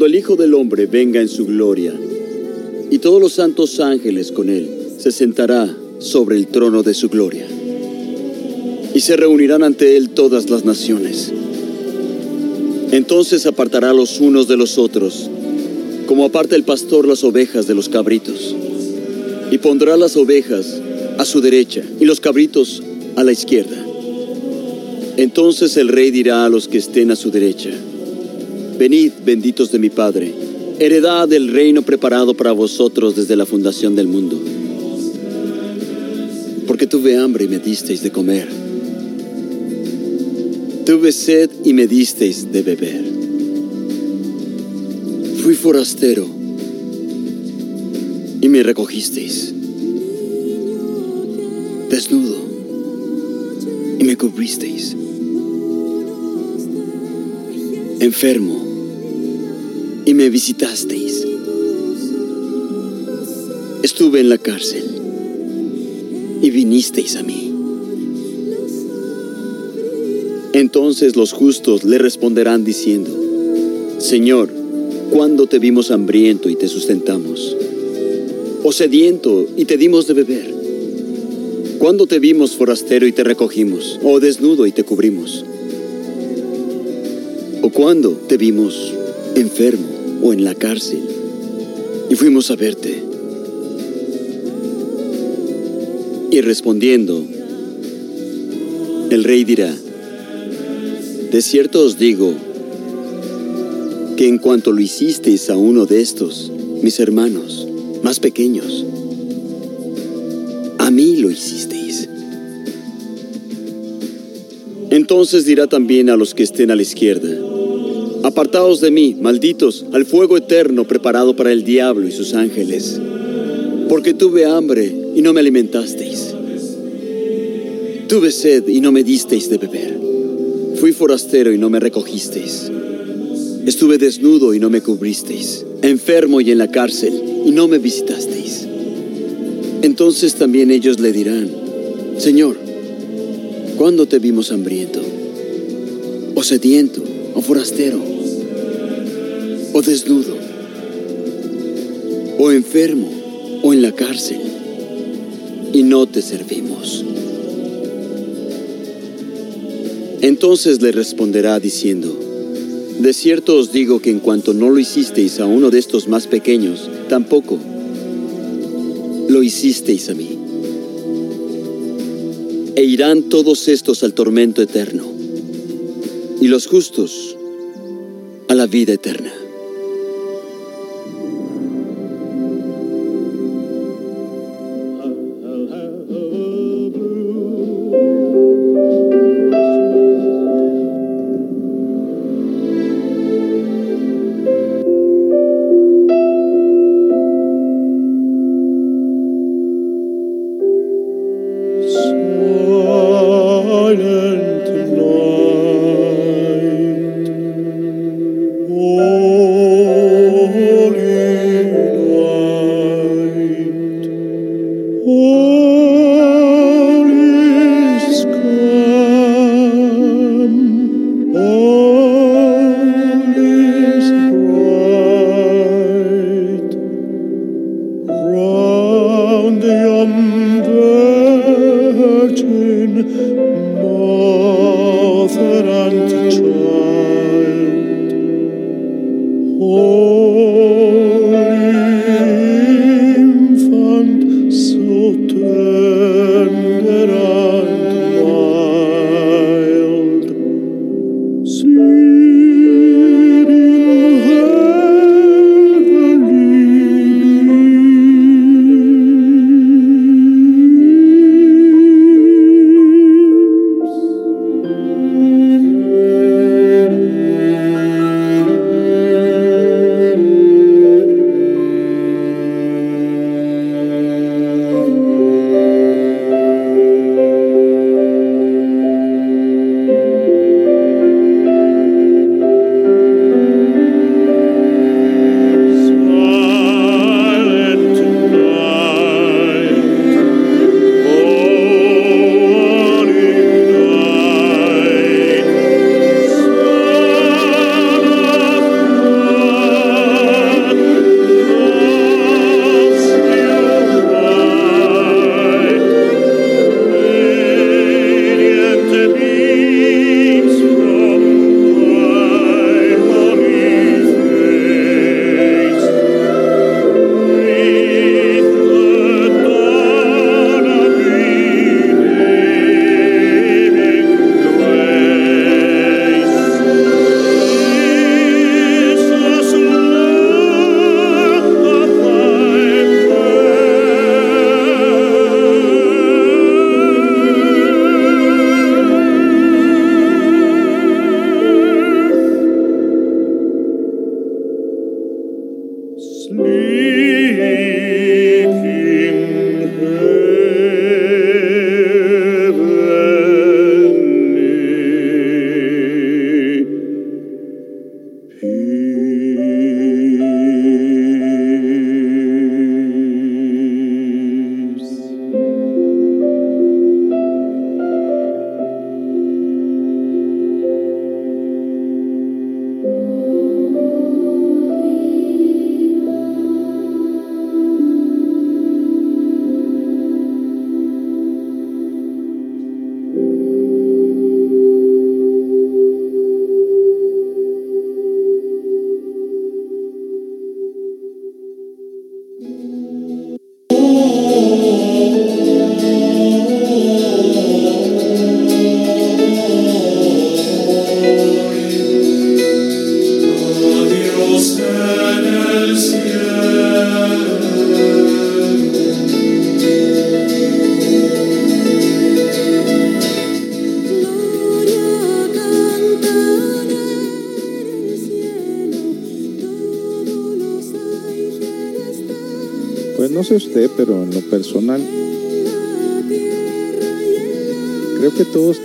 Cuando el Hijo del Hombre venga en su gloria, y todos los santos ángeles con él, se sentará sobre el trono de su gloria. Y se reunirán ante él todas las naciones. Entonces apartará los unos de los otros, como aparta el pastor las ovejas de los cabritos. Y pondrá las ovejas a su derecha y los cabritos a la izquierda. Entonces el rey dirá a los que estén a su derecha, Venid, benditos de mi Padre, heredad del reino preparado para vosotros desde la fundación del mundo. Porque tuve hambre y me disteis de comer. Tuve sed y me disteis de beber. Fui forastero y me recogisteis. Desnudo y me cubristeis. Enfermo y me visitasteis. Estuve en la cárcel y vinisteis a mí. Entonces los justos le responderán diciendo, Señor, ¿cuándo te vimos hambriento y te sustentamos? ¿O sediento y te dimos de beber? ¿Cuándo te vimos forastero y te recogimos? ¿O desnudo y te cubrimos? ¿O cuándo te vimos enfermo o en la cárcel y fuimos a verte? Y respondiendo, el rey dirá, de cierto os digo que en cuanto lo hicisteis a uno de estos, mis hermanos, más pequeños, a mí lo hicisteis. Entonces dirá también a los que estén a la izquierda, apartaos de mí, malditos, al fuego eterno preparado para el diablo y sus ángeles, porque tuve hambre y no me alimentasteis. Tuve sed y no me disteis de beber. Fui forastero y no me recogisteis. Estuve desnudo y no me cubristeis. Enfermo y en la cárcel y no me visitasteis. Entonces también ellos le dirán, Señor, ¿cuándo te vimos hambriento? ¿O sediento? ¿O forastero? ¿O desnudo? ¿O enfermo? ¿O en la cárcel? Y no te servimos. Entonces le responderá diciendo, De cierto os digo que en cuanto no lo hicisteis a uno de estos más pequeños, tampoco lo hicisteis a mí. E irán todos estos al tormento eterno, y los justos a la vida eterna.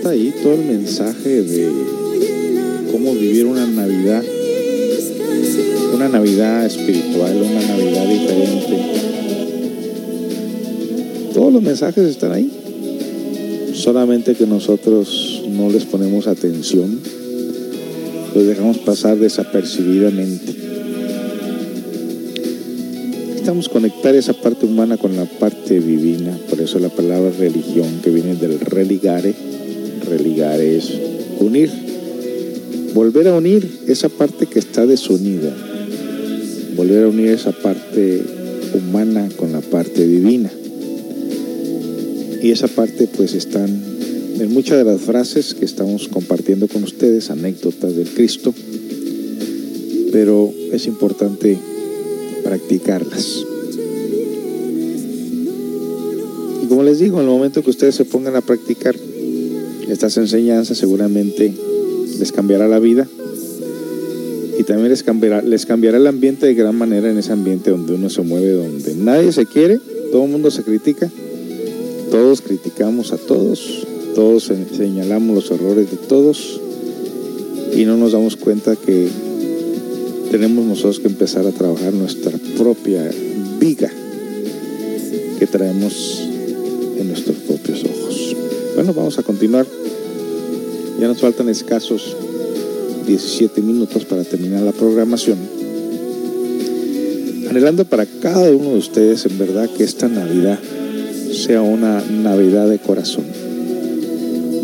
Ahí, todo el mensaje de cómo vivir una Navidad, una Navidad espiritual, una Navidad diferente. Todos los mensajes están ahí, solamente que nosotros no les ponemos atención, los dejamos pasar desapercibidamente. Necesitamos conectar esa parte humana con la parte divina, por eso la palabra religión que viene del religare, es unir, volver a unir esa parte que está desunida, volver a unir esa parte humana con la parte divina. Y esa parte pues están en muchas de las frases que estamos compartiendo con ustedes, anécdotas del Cristo, pero es importante practicarlas. Y como les digo, en el momento que ustedes se pongan a practicar estas enseñanzas, seguramente les cambiará la vida y también les cambiará, les cambiará el ambiente de gran manera en ese ambiente donde uno se mueve, donde nadie se quiere, todo el mundo se critica, todos criticamos a todos, todos señalamos los errores de todos y no nos damos cuenta que tenemos nosotros que empezar a trabajar nuestra propia viga que traemos en propios ojos. Bueno, vamos a continuar. Ya nos faltan escasos 17 minutos para terminar la programación. Anhelando para cada uno de ustedes en verdad que esta Navidad sea una Navidad de corazón.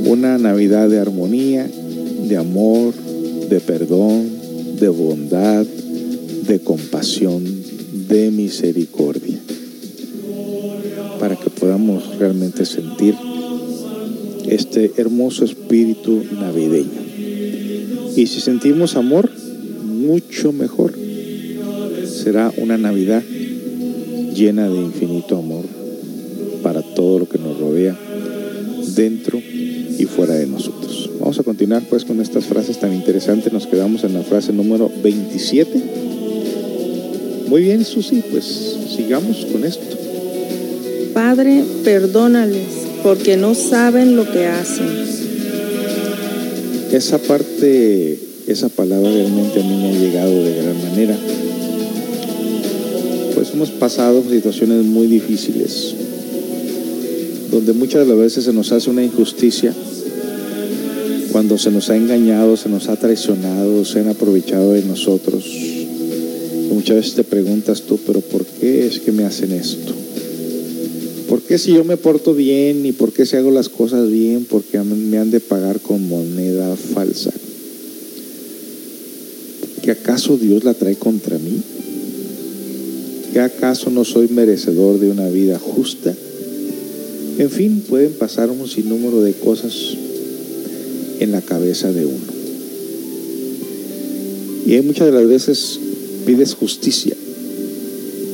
Una Navidad de armonía, de amor, de perdón, de bondad, de compasión, de misericordia. Para que podamos realmente sentir este hermoso espíritu navideño. Y si sentimos amor, mucho mejor. Será una Navidad llena de infinito amor para todo lo que nos rodea, dentro y fuera de nosotros. Vamos a continuar pues con estas frases tan interesantes. Nos quedamos en la frase número 27. Muy bien, Susi, pues sigamos con esto. Padre, perdónales, porque no saben lo que hacen. Esa parte, esa palabra realmente a mí me ha llegado de gran manera. Pues hemos pasado situaciones muy difíciles, donde muchas de las veces se nos hace una injusticia, cuando se nos ha engañado, se nos ha traicionado, se han aprovechado de nosotros. Y muchas veces te preguntas tú, pero ¿por qué es que me hacen esto? ¿Por qué si yo me porto bien y por qué si hago las cosas bien, por qué me han de pagar con moneda falsa? ¿Que acaso Dios la trae contra mí? ¿Que acaso no soy merecedor de una vida justa? En fin, pueden pasar un sinnúmero de cosas en la cabeza de uno. Y hay muchas de las veces pides justicia,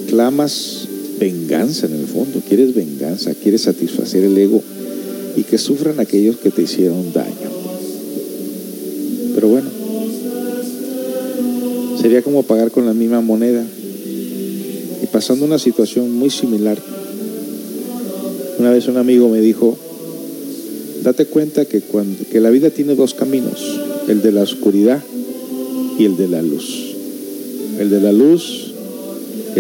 clamas venganza en el fondo, quieres venganza, quieres satisfacer el ego y que sufran aquellos que te hicieron daño. Pero bueno, sería como pagar con la misma moneda. pasando una situación muy similar. Una vez un amigo me dijo, date cuenta que, cuando, que la vida tiene dos caminos, el de la oscuridad y el de la luz. El de la luz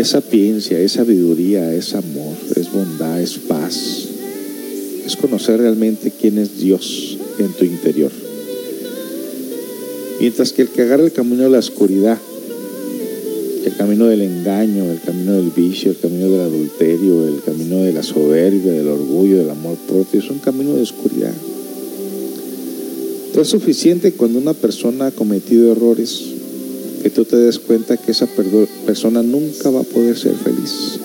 es sapiencia, es sabiduría, es amor, es bondad, es paz. Es conocer realmente quién es Dios en tu interior. Mientras que el que agarra el camino de la oscuridad, el camino del engaño, el camino del vicio, el camino del adulterio, el camino de la soberbia, del orgullo, del amor propio, es un camino de oscuridad. Entonces es suficiente cuando una persona ha cometido errores que tú te des cuenta que esa persona nunca va a poder ser feliz.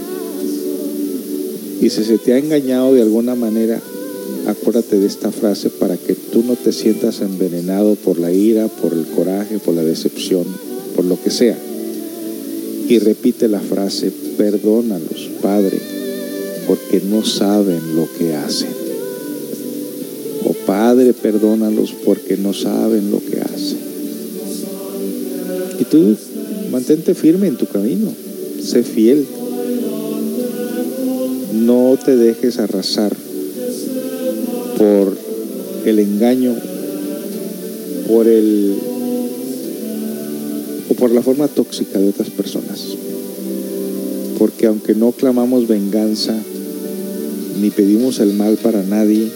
Y si se te ha engañado de alguna manera, acuérdate de esta frase para que tú no te sientas envenenado por la ira, por el coraje, por la decepción, por lo que sea. Y repite la frase, perdónalos, Padre, porque no saben lo que hacen. O Padre, perdónalos porque no saben lo que hacen. Y tú mantente firme en tu camino, sé fiel. No te dejes arrasar por el engaño, por el o por la forma tóxica de otras personas. Porque aunque no clamamos venganza ni pedimos el mal para nadie,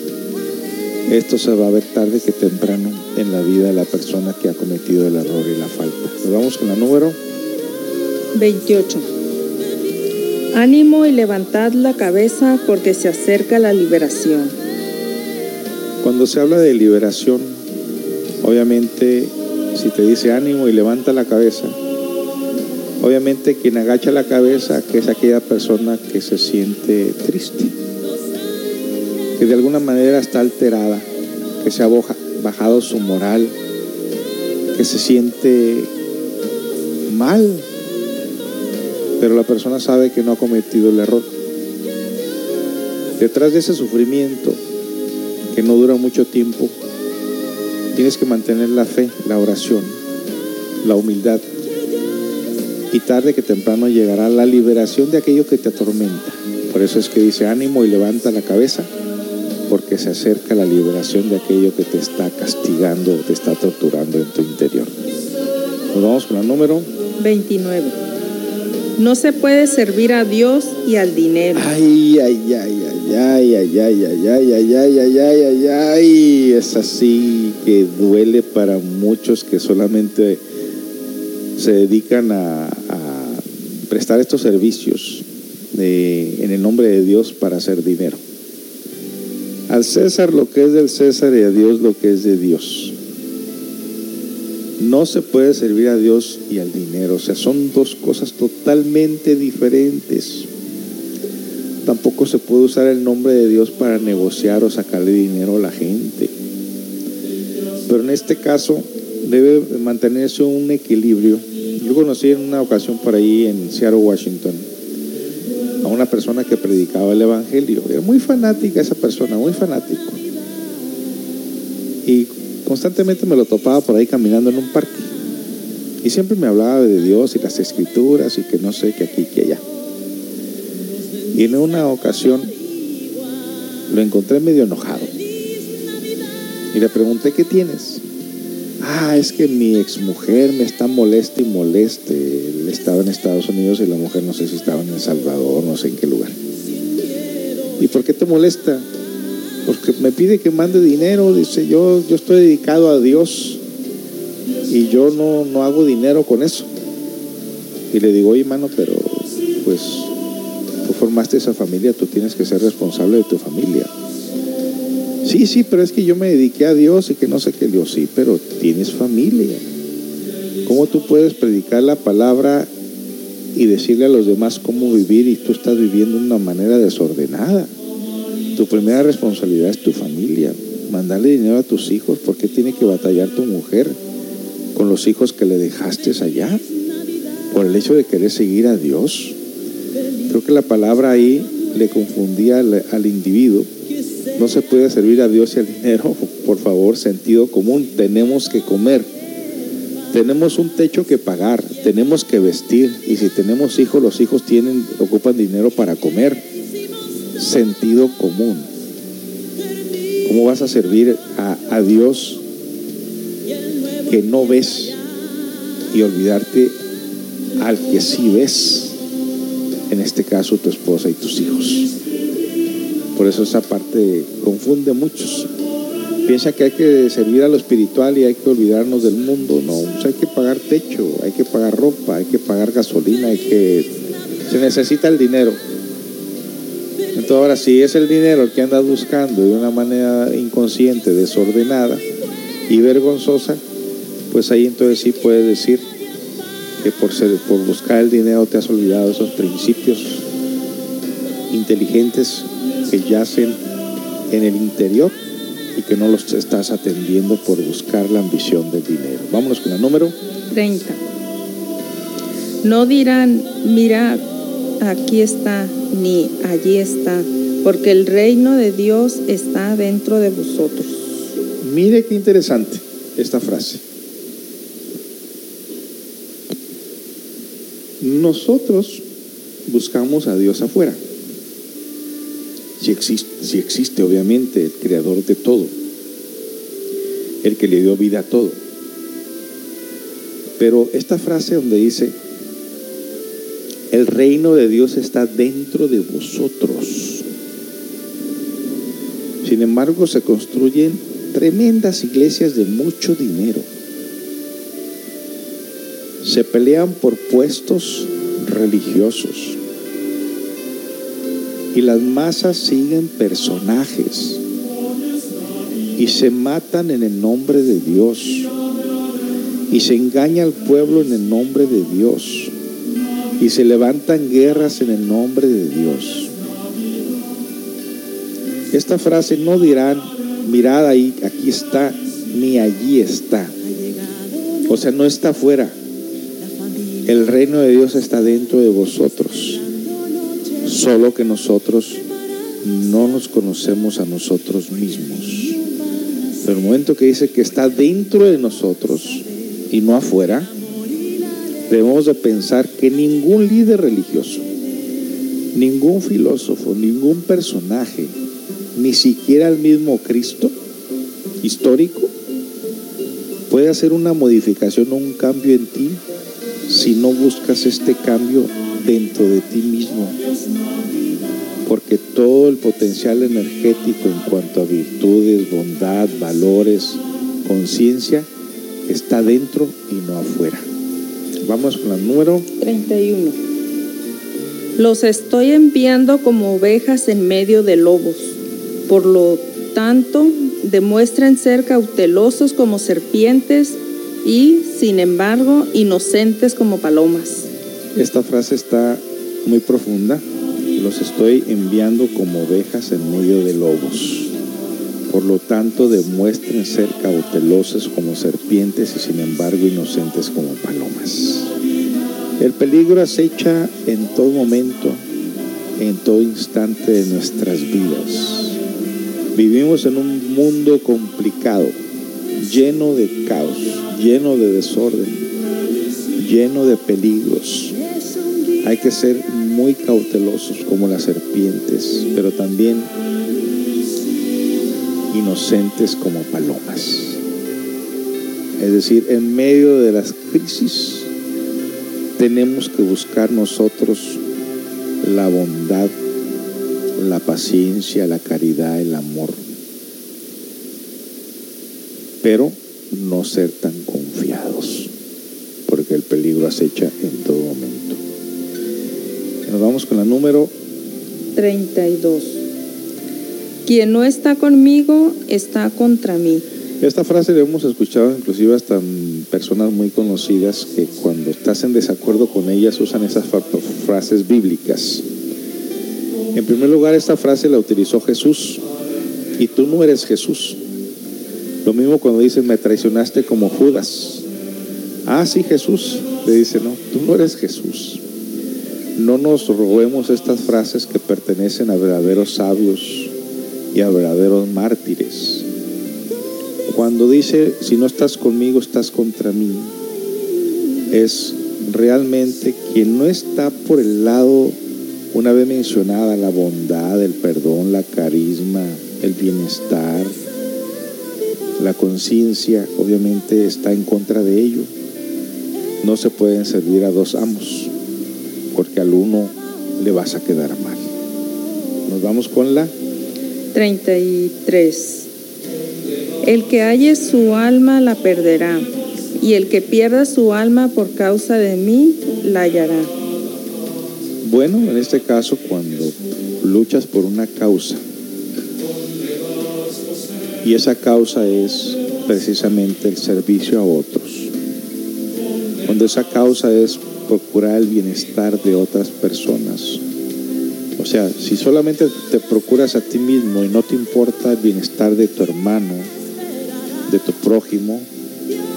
esto se va a ver tarde que temprano en la vida de la persona que ha cometido el error y la falta. Nos vamos con la número 28. Ánimo y levantad la cabeza porque se acerca la liberación. Cuando se habla de liberación, obviamente si te dice ánimo y levanta la cabeza, obviamente quien agacha la cabeza que es aquella persona que se siente triste, que de alguna manera está alterada, que se ha bajado su moral, que se siente mal, pero la persona sabe que no ha cometido el error. Detrás de ese sufrimiento, que no dura mucho tiempo, tienes que mantener la fe, la oración, la humildad. Y tarde que temprano llegará la liberación de aquello que te atormenta. Por eso es que dice ánimo y levanta la cabeza, porque se acerca la liberación de aquello que te está castigando o te está torturando en tu interior. Nos vamos con el número 29. No se puede servir a Dios y al dinero. Ay, ay, ay, ay, ay, ay, ay, ay, ay, ay, ay, ay, ay, ay, ay, es así que duele para muchos que solamente se dedican a, a prestar estos servicios de- en el nombre de Dios para hacer dinero. Al César lo que es del César y a Dios lo que es de Dios. No se puede servir a Dios y al dinero, o sea, son dos cosas totalmente diferentes. Tampoco se puede usar el nombre de Dios para negociar o sacarle dinero a la gente. Pero en este caso debe mantenerse un equilibrio. Yo conocí en una ocasión por ahí en Seattle, Washington, a una persona que predicaba el Evangelio. Era muy fanática esa persona, muy fanático. Y constantemente me lo topaba por ahí caminando en un parque. Y siempre me hablaba de Dios y las escrituras y que no sé, que aquí, que allá. Y en una ocasión lo encontré medio enojado. Y le pregunté, ¿qué tienes? Ah, es que mi exmujer me está molesta y moleste. Él estaba en Estados Unidos y la mujer no sé si estaba en El Salvador, no sé en qué lugar. ¿Y por qué te molesta? Porque me pide que mande dinero, dice yo, yo estoy dedicado a Dios y yo no, no hago dinero con eso. Y le digo, oye, mano, pero pues tú formaste esa familia, tú tienes que ser responsable de tu familia. Sí, sí, pero es que yo me dediqué a Dios y que no sé qué Dios, sí, pero tienes familia. ¿Cómo tú puedes predicar la palabra y decirle a los demás cómo vivir y tú estás viviendo de una manera desordenada? Tu primera responsabilidad es tu familia. Mandarle dinero a tus hijos. ¿Por qué tiene que batallar tu mujer con los hijos que le dejaste allá? Por el hecho de querer seguir a Dios. Creo que la palabra ahí le confundía al, al individuo. No se puede servir a Dios y al dinero. Por favor, sentido común. Tenemos que comer. Tenemos un techo que pagar, tenemos que vestir y si tenemos hijos, los hijos tienen, ocupan dinero para comer. Sentido común. ¿Cómo vas a servir a, a Dios que no ves y olvidarte al que sí ves? En este caso, tu esposa y tus hijos. Por eso esa parte confunde a muchos. Piensa que hay que servir a lo espiritual y hay que olvidarnos del mundo. No, hay que pagar techo, hay que pagar ropa, hay que pagar gasolina, hay que... Se necesita el dinero. Entonces ahora, si es el dinero el que andas buscando de una manera inconsciente, desordenada y vergonzosa, pues ahí entonces sí puedes decir que por, por buscar el dinero te has olvidado esos principios inteligentes que yacen en el interior y que no los estás atendiendo por buscar la ambición del dinero. Vámonos con el número 30. No dirán, mira, aquí está, ni allí está, porque el reino de Dios está dentro de vosotros. Mire qué interesante esta frase. Nosotros buscamos a Dios afuera. Si existe, obviamente, el creador de todo, el que le dio vida a todo. Pero esta frase donde dice, el reino de Dios está dentro de vosotros. Sin embargo, se construyen tremendas iglesias de mucho dinero. Se pelean por puestos religiosos. Y las masas siguen personajes. Y se matan en el nombre de Dios. Y se engaña al pueblo en el nombre de Dios. Y se levantan guerras en el nombre de Dios. Esta frase no dirán, mirad ahí, aquí está, ni allí está. O sea, no está afuera. El reino de Dios está dentro de vosotros. Solo que nosotros no nos conocemos a nosotros mismos. Pero el momento que dice que está dentro de nosotros y no afuera, debemos de pensar que ningún líder religioso, ningún filósofo, ningún personaje, ni siquiera el mismo Cristo histórico, puede hacer una modificación o un cambio en ti si no buscas este cambio dentro de ti mismo. Porque todo el potencial energético en cuanto a virtudes, bondad, valores, conciencia, está dentro y no afuera. Vamos con el número 31. Los estoy enviando como ovejas en medio de lobos. Por lo tanto, demuestren ser cautelosos como serpientes y, sin embargo, inocentes como palomas. Esta frase está muy profunda. Los estoy enviando como ovejas en medio de lobos. Por lo tanto, demuestren ser cautelosos como serpientes y sin embargo inocentes como palomas. El peligro acecha en todo momento, en todo instante de nuestras vidas. Vivimos en un mundo complicado, lleno de caos, lleno de desorden, lleno de peligros. Hay que ser muy cautelosos como las serpientes, pero también inocentes como palomas. Es decir, en medio de las crisis tenemos que buscar nosotros la bondad, la paciencia, la caridad, el amor. Pero no ser tan confiados, porque el peligro acecha en todo momento. Nos vamos con la número 32. Quien no está conmigo está contra mí. Esta frase la hemos escuchado inclusive hasta personas muy conocidas que cuando estás en desacuerdo con ellas usan esas frases bíblicas. En primer lugar, esta frase la utilizó Jesús y tú no eres Jesús. Lo mismo cuando dicen me traicionaste como Judas. Ah, sí, Jesús. Le dice, no, tú no eres Jesús. No nos robemos estas frases que pertenecen a verdaderos sabios y a verdaderos mártires. Cuando dice, si no estás conmigo, estás contra mí, es realmente quien no está por el lado, una vez mencionada, la bondad, el perdón, la carisma, el bienestar, la conciencia, obviamente está en contra de ello. No se pueden servir a dos amos, porque al uno le vas a quedar mal. Nos vamos con la 33. El que halle su alma la perderá, y el que pierda su alma por causa de mí la hallará. Bueno, en este caso, cuando luchas por una causa, y esa causa es precisamente el servicio a otros, cuando esa causa es procurar el bienestar de otras personas, o sea, si solamente te procuras a ti mismo y no te importa el bienestar de tu hermano, de tu prójimo,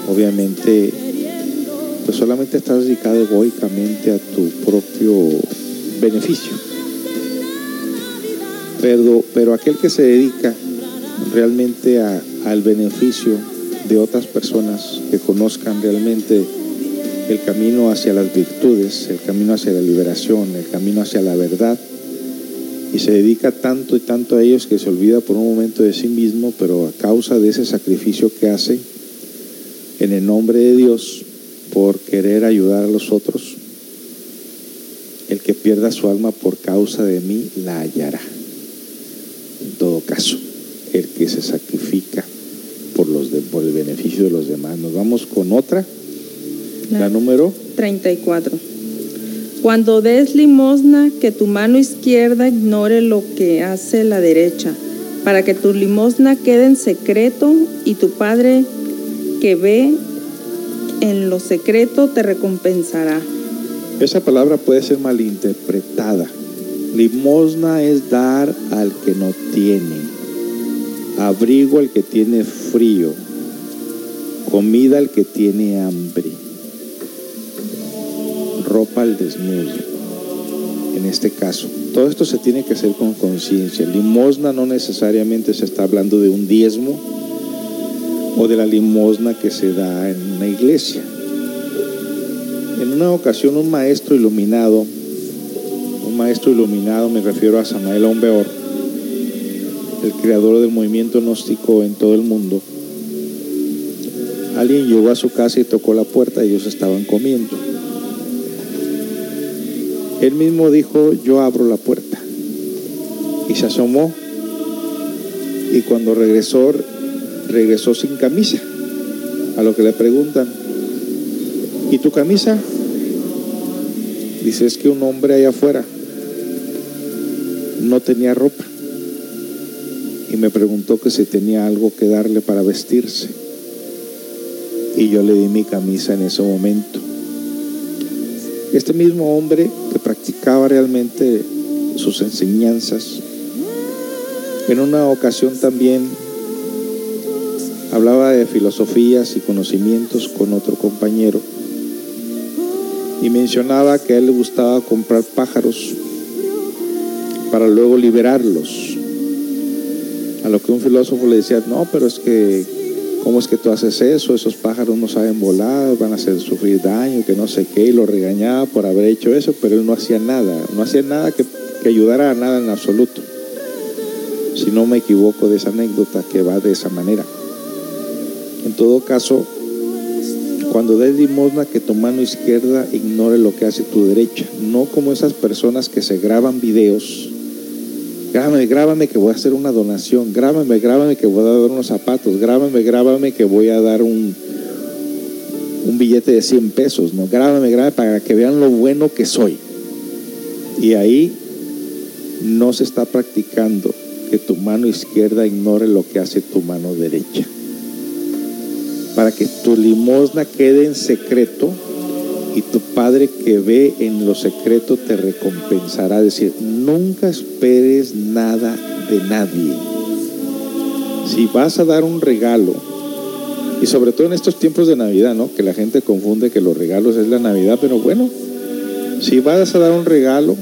obviamente, pues solamente estás dedicado egoicamente a tu propio beneficio. Pero, pero aquel que se dedica realmente a- al beneficio de otras personas que conozcan realmente el camino hacia las virtudes, el camino hacia la liberación, el camino hacia la verdad, y se dedica tanto y tanto a ellos que se olvida por un momento de sí mismo, pero a causa de ese sacrificio que hace en el nombre de Dios por querer ayudar a los otros, el que pierda su alma por causa de mí la hallará. En todo caso, el que se sacrifica por, los por el beneficio de los demás. Nos vamos con otra, la número 34. Cuando des limosna, que tu mano izquierda ignore lo que hace la derecha, para que tu limosna quede en secreto y tu Padre que ve en lo secreto te recompensará. Esa palabra puede ser malinterpretada. Limosna es dar al que no tiene, abrigo al que tiene frío, comida al que tiene hambre, ropa al desnudo. En este caso, todo esto se tiene que hacer con conciencia. Limosna no necesariamente se está hablando de un diezmo o de la limosna que se da en una iglesia. En una ocasión un maestro iluminado, un maestro iluminado, me refiero a Samael Aumbeor, el creador del movimiento gnóstico en todo el mundo, alguien llegó a su casa y tocó la puerta y ellos estaban comiendo. Él mismo dijo, yo abro la puerta. Y se asomó. Y cuando regresó, regresó sin camisa. A lo que le preguntan, ¿y tu camisa? Dice, es que un hombre allá afuera no tenía ropa. Y me preguntó que si tenía algo que darle para vestirse. Y yo le di mi camisa en ese momento. Este mismo hombre que realmente sus enseñanzas, en una ocasión también hablaba de filosofías y conocimientos con otro compañero y mencionaba que a él le gustaba comprar pájaros para luego liberarlos. A lo que un filósofo le decía, no, pero es que, ¿cómo es que tú haces eso? Esos pájaros no saben volar, van a hacer sufrir daño, que no sé qué, y lo regañaba por haber hecho eso, pero él no hacía nada, no hacía nada que, que ayudara a nada en absoluto. Si no me equivoco de esa anécdota que va de esa manera. En todo caso, cuando des limosna, que tu mano izquierda ignore lo que hace tu derecha. No como esas personas que se graban videos. Grábame, grábame que voy a hacer una donación. Grábame, grábame que voy a dar unos zapatos. Grábame, grábame que voy a dar un, un billete de 100 pesos. No, grábame, grábame para que vean lo bueno que soy. Y ahí no se está practicando que tu mano izquierda ignore lo que hace tu mano derecha para que tu limosna quede en secreto y tu Padre que ve en lo secreto te recompensará. Decir, nunca esperes nada de nadie. Si vas a dar un regalo, y sobre todo en estos tiempos de Navidad, ¿no? Que la gente confunde que los regalos es la Navidad, pero bueno, si vas a dar un regalo,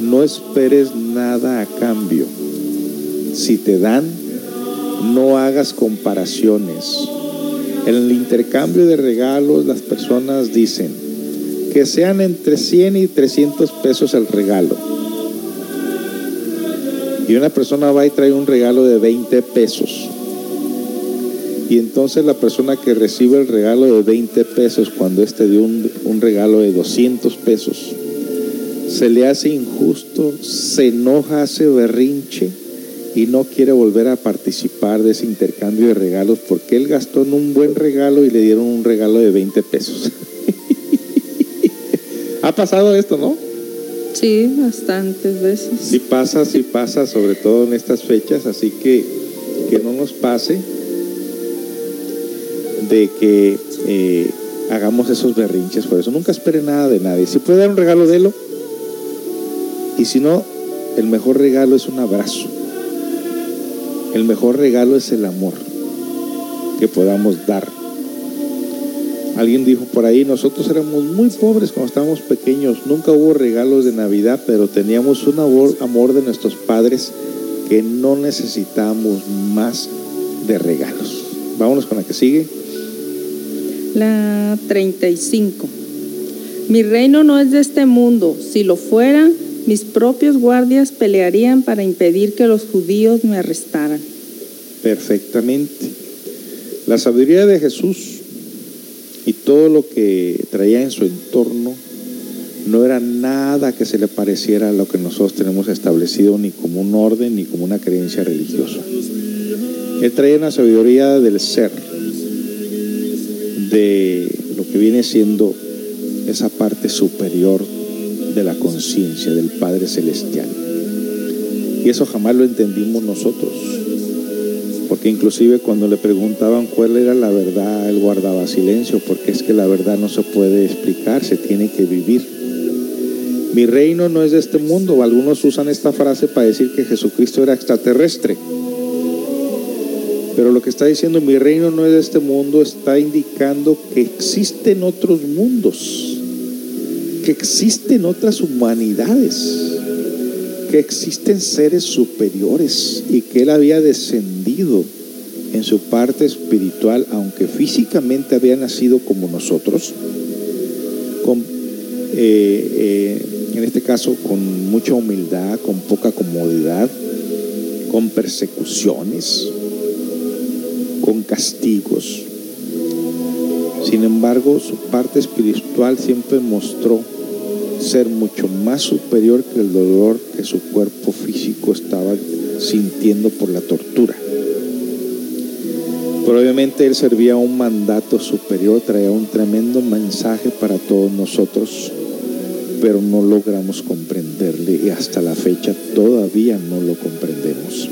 no esperes nada a cambio. Si te dan, no hagas comparaciones En el intercambio de regalos las personas dicen que sean entre 100 y 300 pesos el regalo. Y una persona va y trae un regalo de 20 pesos. Y entonces la persona que recibe el regalo de 20 pesos cuando este dio un, un regalo de 200 pesos, se le hace injusto, se enoja, hace berrinche y no quiere volver a participar de ese intercambio de regalos porque él gastó en un buen regalo y le dieron un regalo de 20 pesos. ha pasado esto, ¿no? Sí, bastantes veces. Sí pasa, sí pasa, sobre todo en estas fechas, así que que no nos pase de que eh, hagamos esos berrinches por eso. Nunca espere nada de nadie. Si puede dar un regalo, délo. Y si no, el mejor regalo es un abrazo. El mejor regalo es el amor que podamos dar. Alguien dijo por ahí, nosotros éramos muy pobres cuando estábamos pequeños, nunca hubo regalos de Navidad, pero teníamos un amor, amor de nuestros padres que no necesitábamos más de regalos. Vámonos con la que sigue. La 35. Mi reino no es de este mundo. Si lo fuera, mis propios guardias pelearían para impedir que los judíos me arrestaran. Perfectamente. La sabiduría de Jesús y todo lo que traía en su entorno no era nada que se le pareciera a lo que nosotros tenemos establecido ni como un orden ni como una creencia religiosa. Él traía una sabiduría del ser, de lo que viene siendo esa parte superior de la conciencia del Padre Celestial. Y eso jamás lo entendimos nosotros, porque inclusive cuando le preguntaban cuál era la verdad, él guardaba silencio, porque es que la verdad no se puede explicar, se tiene que vivir. Mi reino no es de este mundo, algunos usan esta frase para decir que Jesucristo era extraterrestre. Pero lo que está diciendo mi reino no es de este mundo está indicando que existen otros mundos, que existen otras humanidades, que existen seres superiores y que Él había descendido en su parte espiritual, aunque físicamente había nacido como nosotros, eh, eh, en este caso con mucha humildad, con poca comodidad, con persecuciones, con castigos. Sin embargo, su parte espiritual siempre mostró ser mucho más superior que el dolor que su cuerpo físico estaba sintiendo por la tortura. Pero obviamente él servía un mandato superior, traía un tremendo mensaje para todos nosotros, pero no logramos comprenderle y hasta la fecha todavía no lo comprendemos.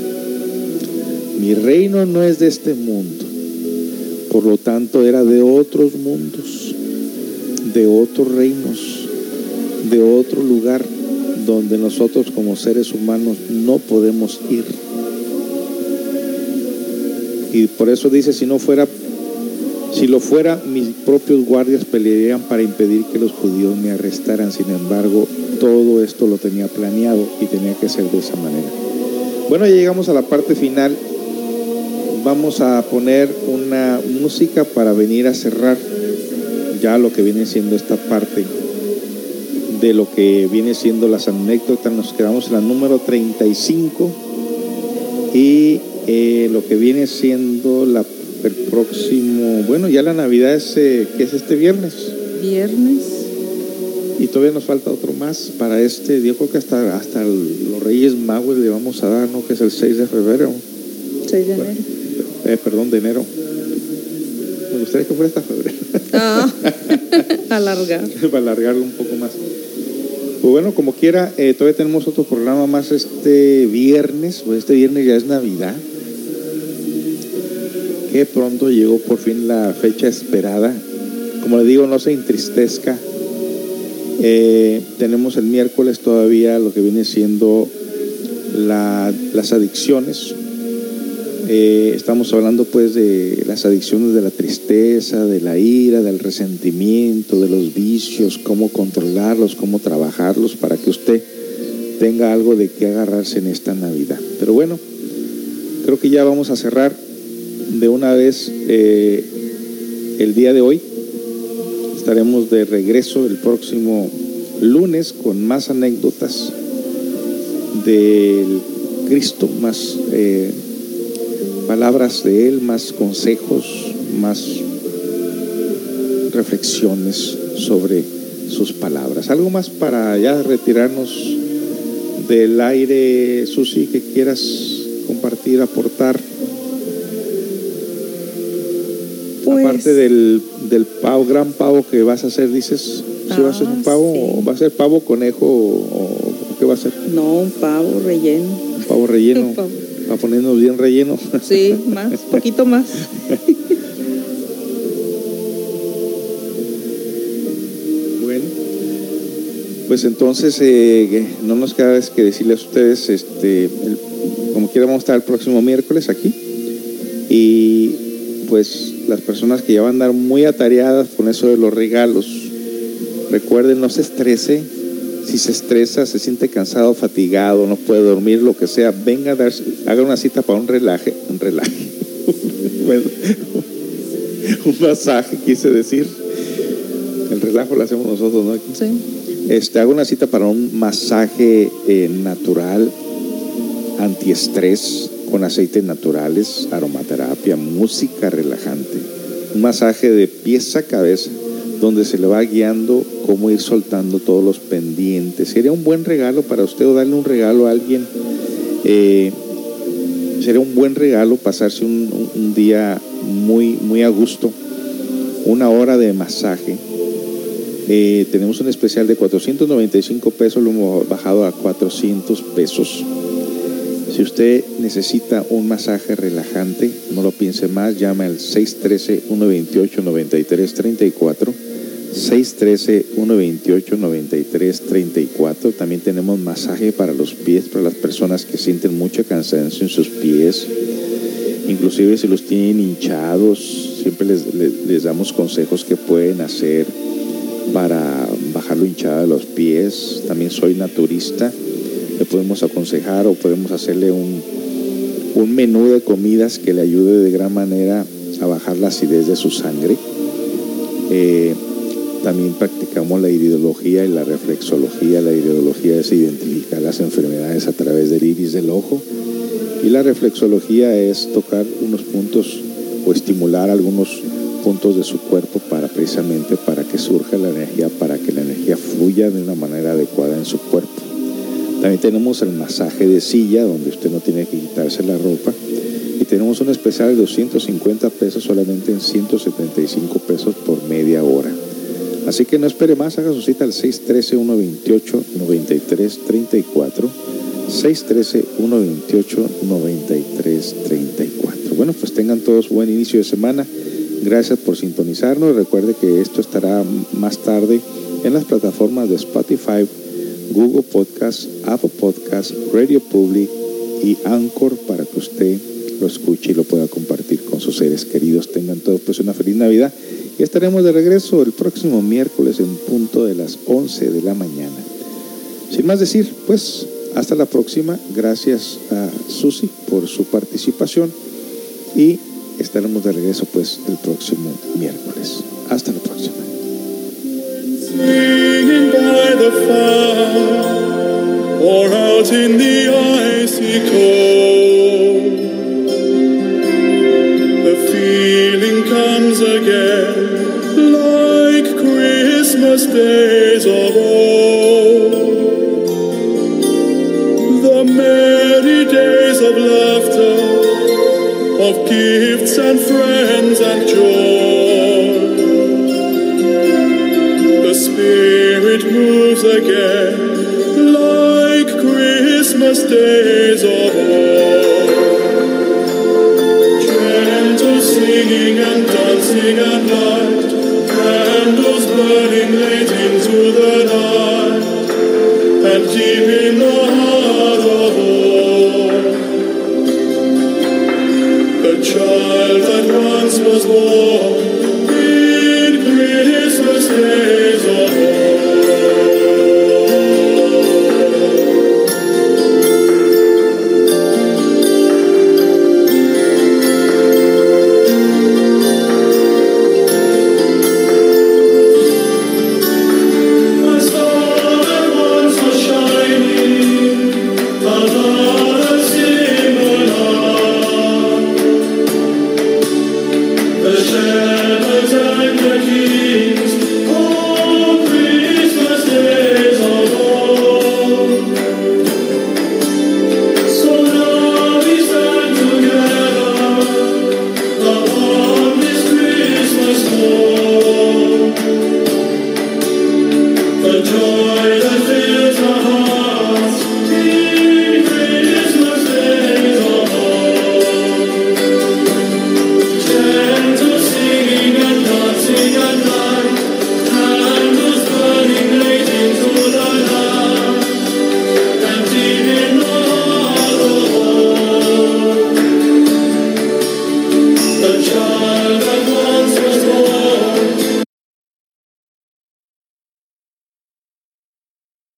Mi reino no es de este mundo, por lo tanto era de otros mundos, de otros reinos, de otro lugar donde nosotros como seres humanos no podemos ir. Y por eso dice, si no fuera, si lo fuera, mis propios guardias pelearían para impedir que los judíos me arrestaran. Sin embargo, todo esto lo tenía planeado y tenía que ser de esa manera. Bueno, ya llegamos a la parte final. Vamos a poner una música para venir a cerrar ya lo que viene siendo esta parte de lo que viene siendo las anécdotas. Nos quedamos en la número 35 y eh, lo que viene siendo la, el próximo, bueno, ya la Navidad es, eh, que es este viernes. Viernes. Y todavía nos falta otro más para este, yo creo que hasta, hasta el- los Reyes Magos le vamos a dar, ¿no? Que es el 6 de febrero. 6 de enero. Eh, perdón, de enero. Me gustaría que fuera hasta febrero. Ah, alargar. para alargarlo un poco más. Pues bueno, como quiera, eh, todavía tenemos otro programa más este viernes, pues este viernes ya es Navidad. Que pronto llegó por fin la fecha esperada. Como le digo, no se entristezca. Eh, tenemos el miércoles todavía lo que viene siendo la- las adicciones. Estamos hablando pues de las adicciones de la tristeza, de la ira, del resentimiento, de los vicios, cómo controlarlos, cómo trabajarlos para que usted tenga algo de qué agarrarse en esta Navidad. Pero bueno, creo que ya vamos a cerrar de una vez eh, el día de hoy. Estaremos de regreso el próximo lunes con más anécdotas del Cristo, más eh, palabras de Él, más consejos, más reflexiones sobre sus palabras. Algo más para ya retirarnos del aire, Susi, que quieras compartir, aportar. Pues- Aparte del, del pavo, gran pavo que vas a hacer, dices, si va a ser un Ah, pavo sí. o va a ser pavo, conejo o, o qué va a ser? No, un pavo relleno. Un pavo relleno. Va poniéndonos bien relleno. Sí, más, poquito más. Bueno, pues entonces eh, no nos queda que decirles a ustedes, este, el- como quiera vamos a estar el próximo miércoles aquí y pues las personas que ya van a andar muy atareadas con eso de los regalos, recuerden no se estrese, si se estresa, se siente cansado, fatigado, no puede dormir, lo que sea, venga a dar, haga una cita para un relaje, un relaje, Bueno, un masaje quise decir. El relajo lo hacemos nosotros, ¿no? Sí. Este, hago una cita para un masaje eh, natural, antiestrés, con aceites naturales, aromaterapia, música relajante. Un masaje de pies a cabeza, donde se le va guiando cómo ir soltando todos los pendientes. Sería un buen regalo para usted o darle un regalo a alguien. eh, sería un buen regalo pasarse un, día muy, muy a gusto. Una hora de masaje. Eh, tenemos un especial de 495 pesos, lo hemos bajado a 400 pesos. Si usted necesita un masaje relajante, no lo piense más, llame al 613-128-9334. 613-128-9334. También tenemos masaje para los pies, para las personas que sienten mucho cansancio en sus pies. Inclusive si los tienen hinchados, siempre les, les- damos consejos que pueden hacer para bajar lo hinchada de los pies. También soy naturista. Le podemos aconsejar o podemos hacerle un, un menú de comidas que le ayude de gran manera a bajar la acidez de su sangre. Eh, también practicamos la iridología y la reflexología. La iridología es identificar las enfermedades a través del iris del ojo. Y la reflexología es tocar unos puntos o estimular algunos puntos de su cuerpo para precisamente para que surja la energía, para que la energía fluya de una manera adecuada en su cuerpo. También tenemos el masaje de silla, donde usted no tiene que quitarse la ropa. Y tenemos un especial de 250 pesos solamente en 175 pesos por media hora. Así que no espere más, haga su cita al 613-128-9334. 613-128-9334. Bueno, pues tengan todos buen inicio de semana. Gracias por sintonizarnos. Recuerde que esto estará más tarde en las plataformas de Spotify, Google Podcast, Apple Podcast, Radio Public y Anchor para que usted lo escuche y lo pueda compartir con sus seres queridos. Tengan todos pues una feliz Navidad y estaremos de regreso el próximo miércoles en punto de las 11 de la mañana. Sin más decir, pues hasta la próxima. Gracias a Susi por su participación y estaremos de regreso pues el próximo miércoles. Hasta la próxima. Singing days of old. The merry days of laughter, of gifts and friends and joy. The Spirit moves again like Christmas days of old. Gentle singing and dancing at night, candles burning late into the night, and deep in the heart of all, the child that once was born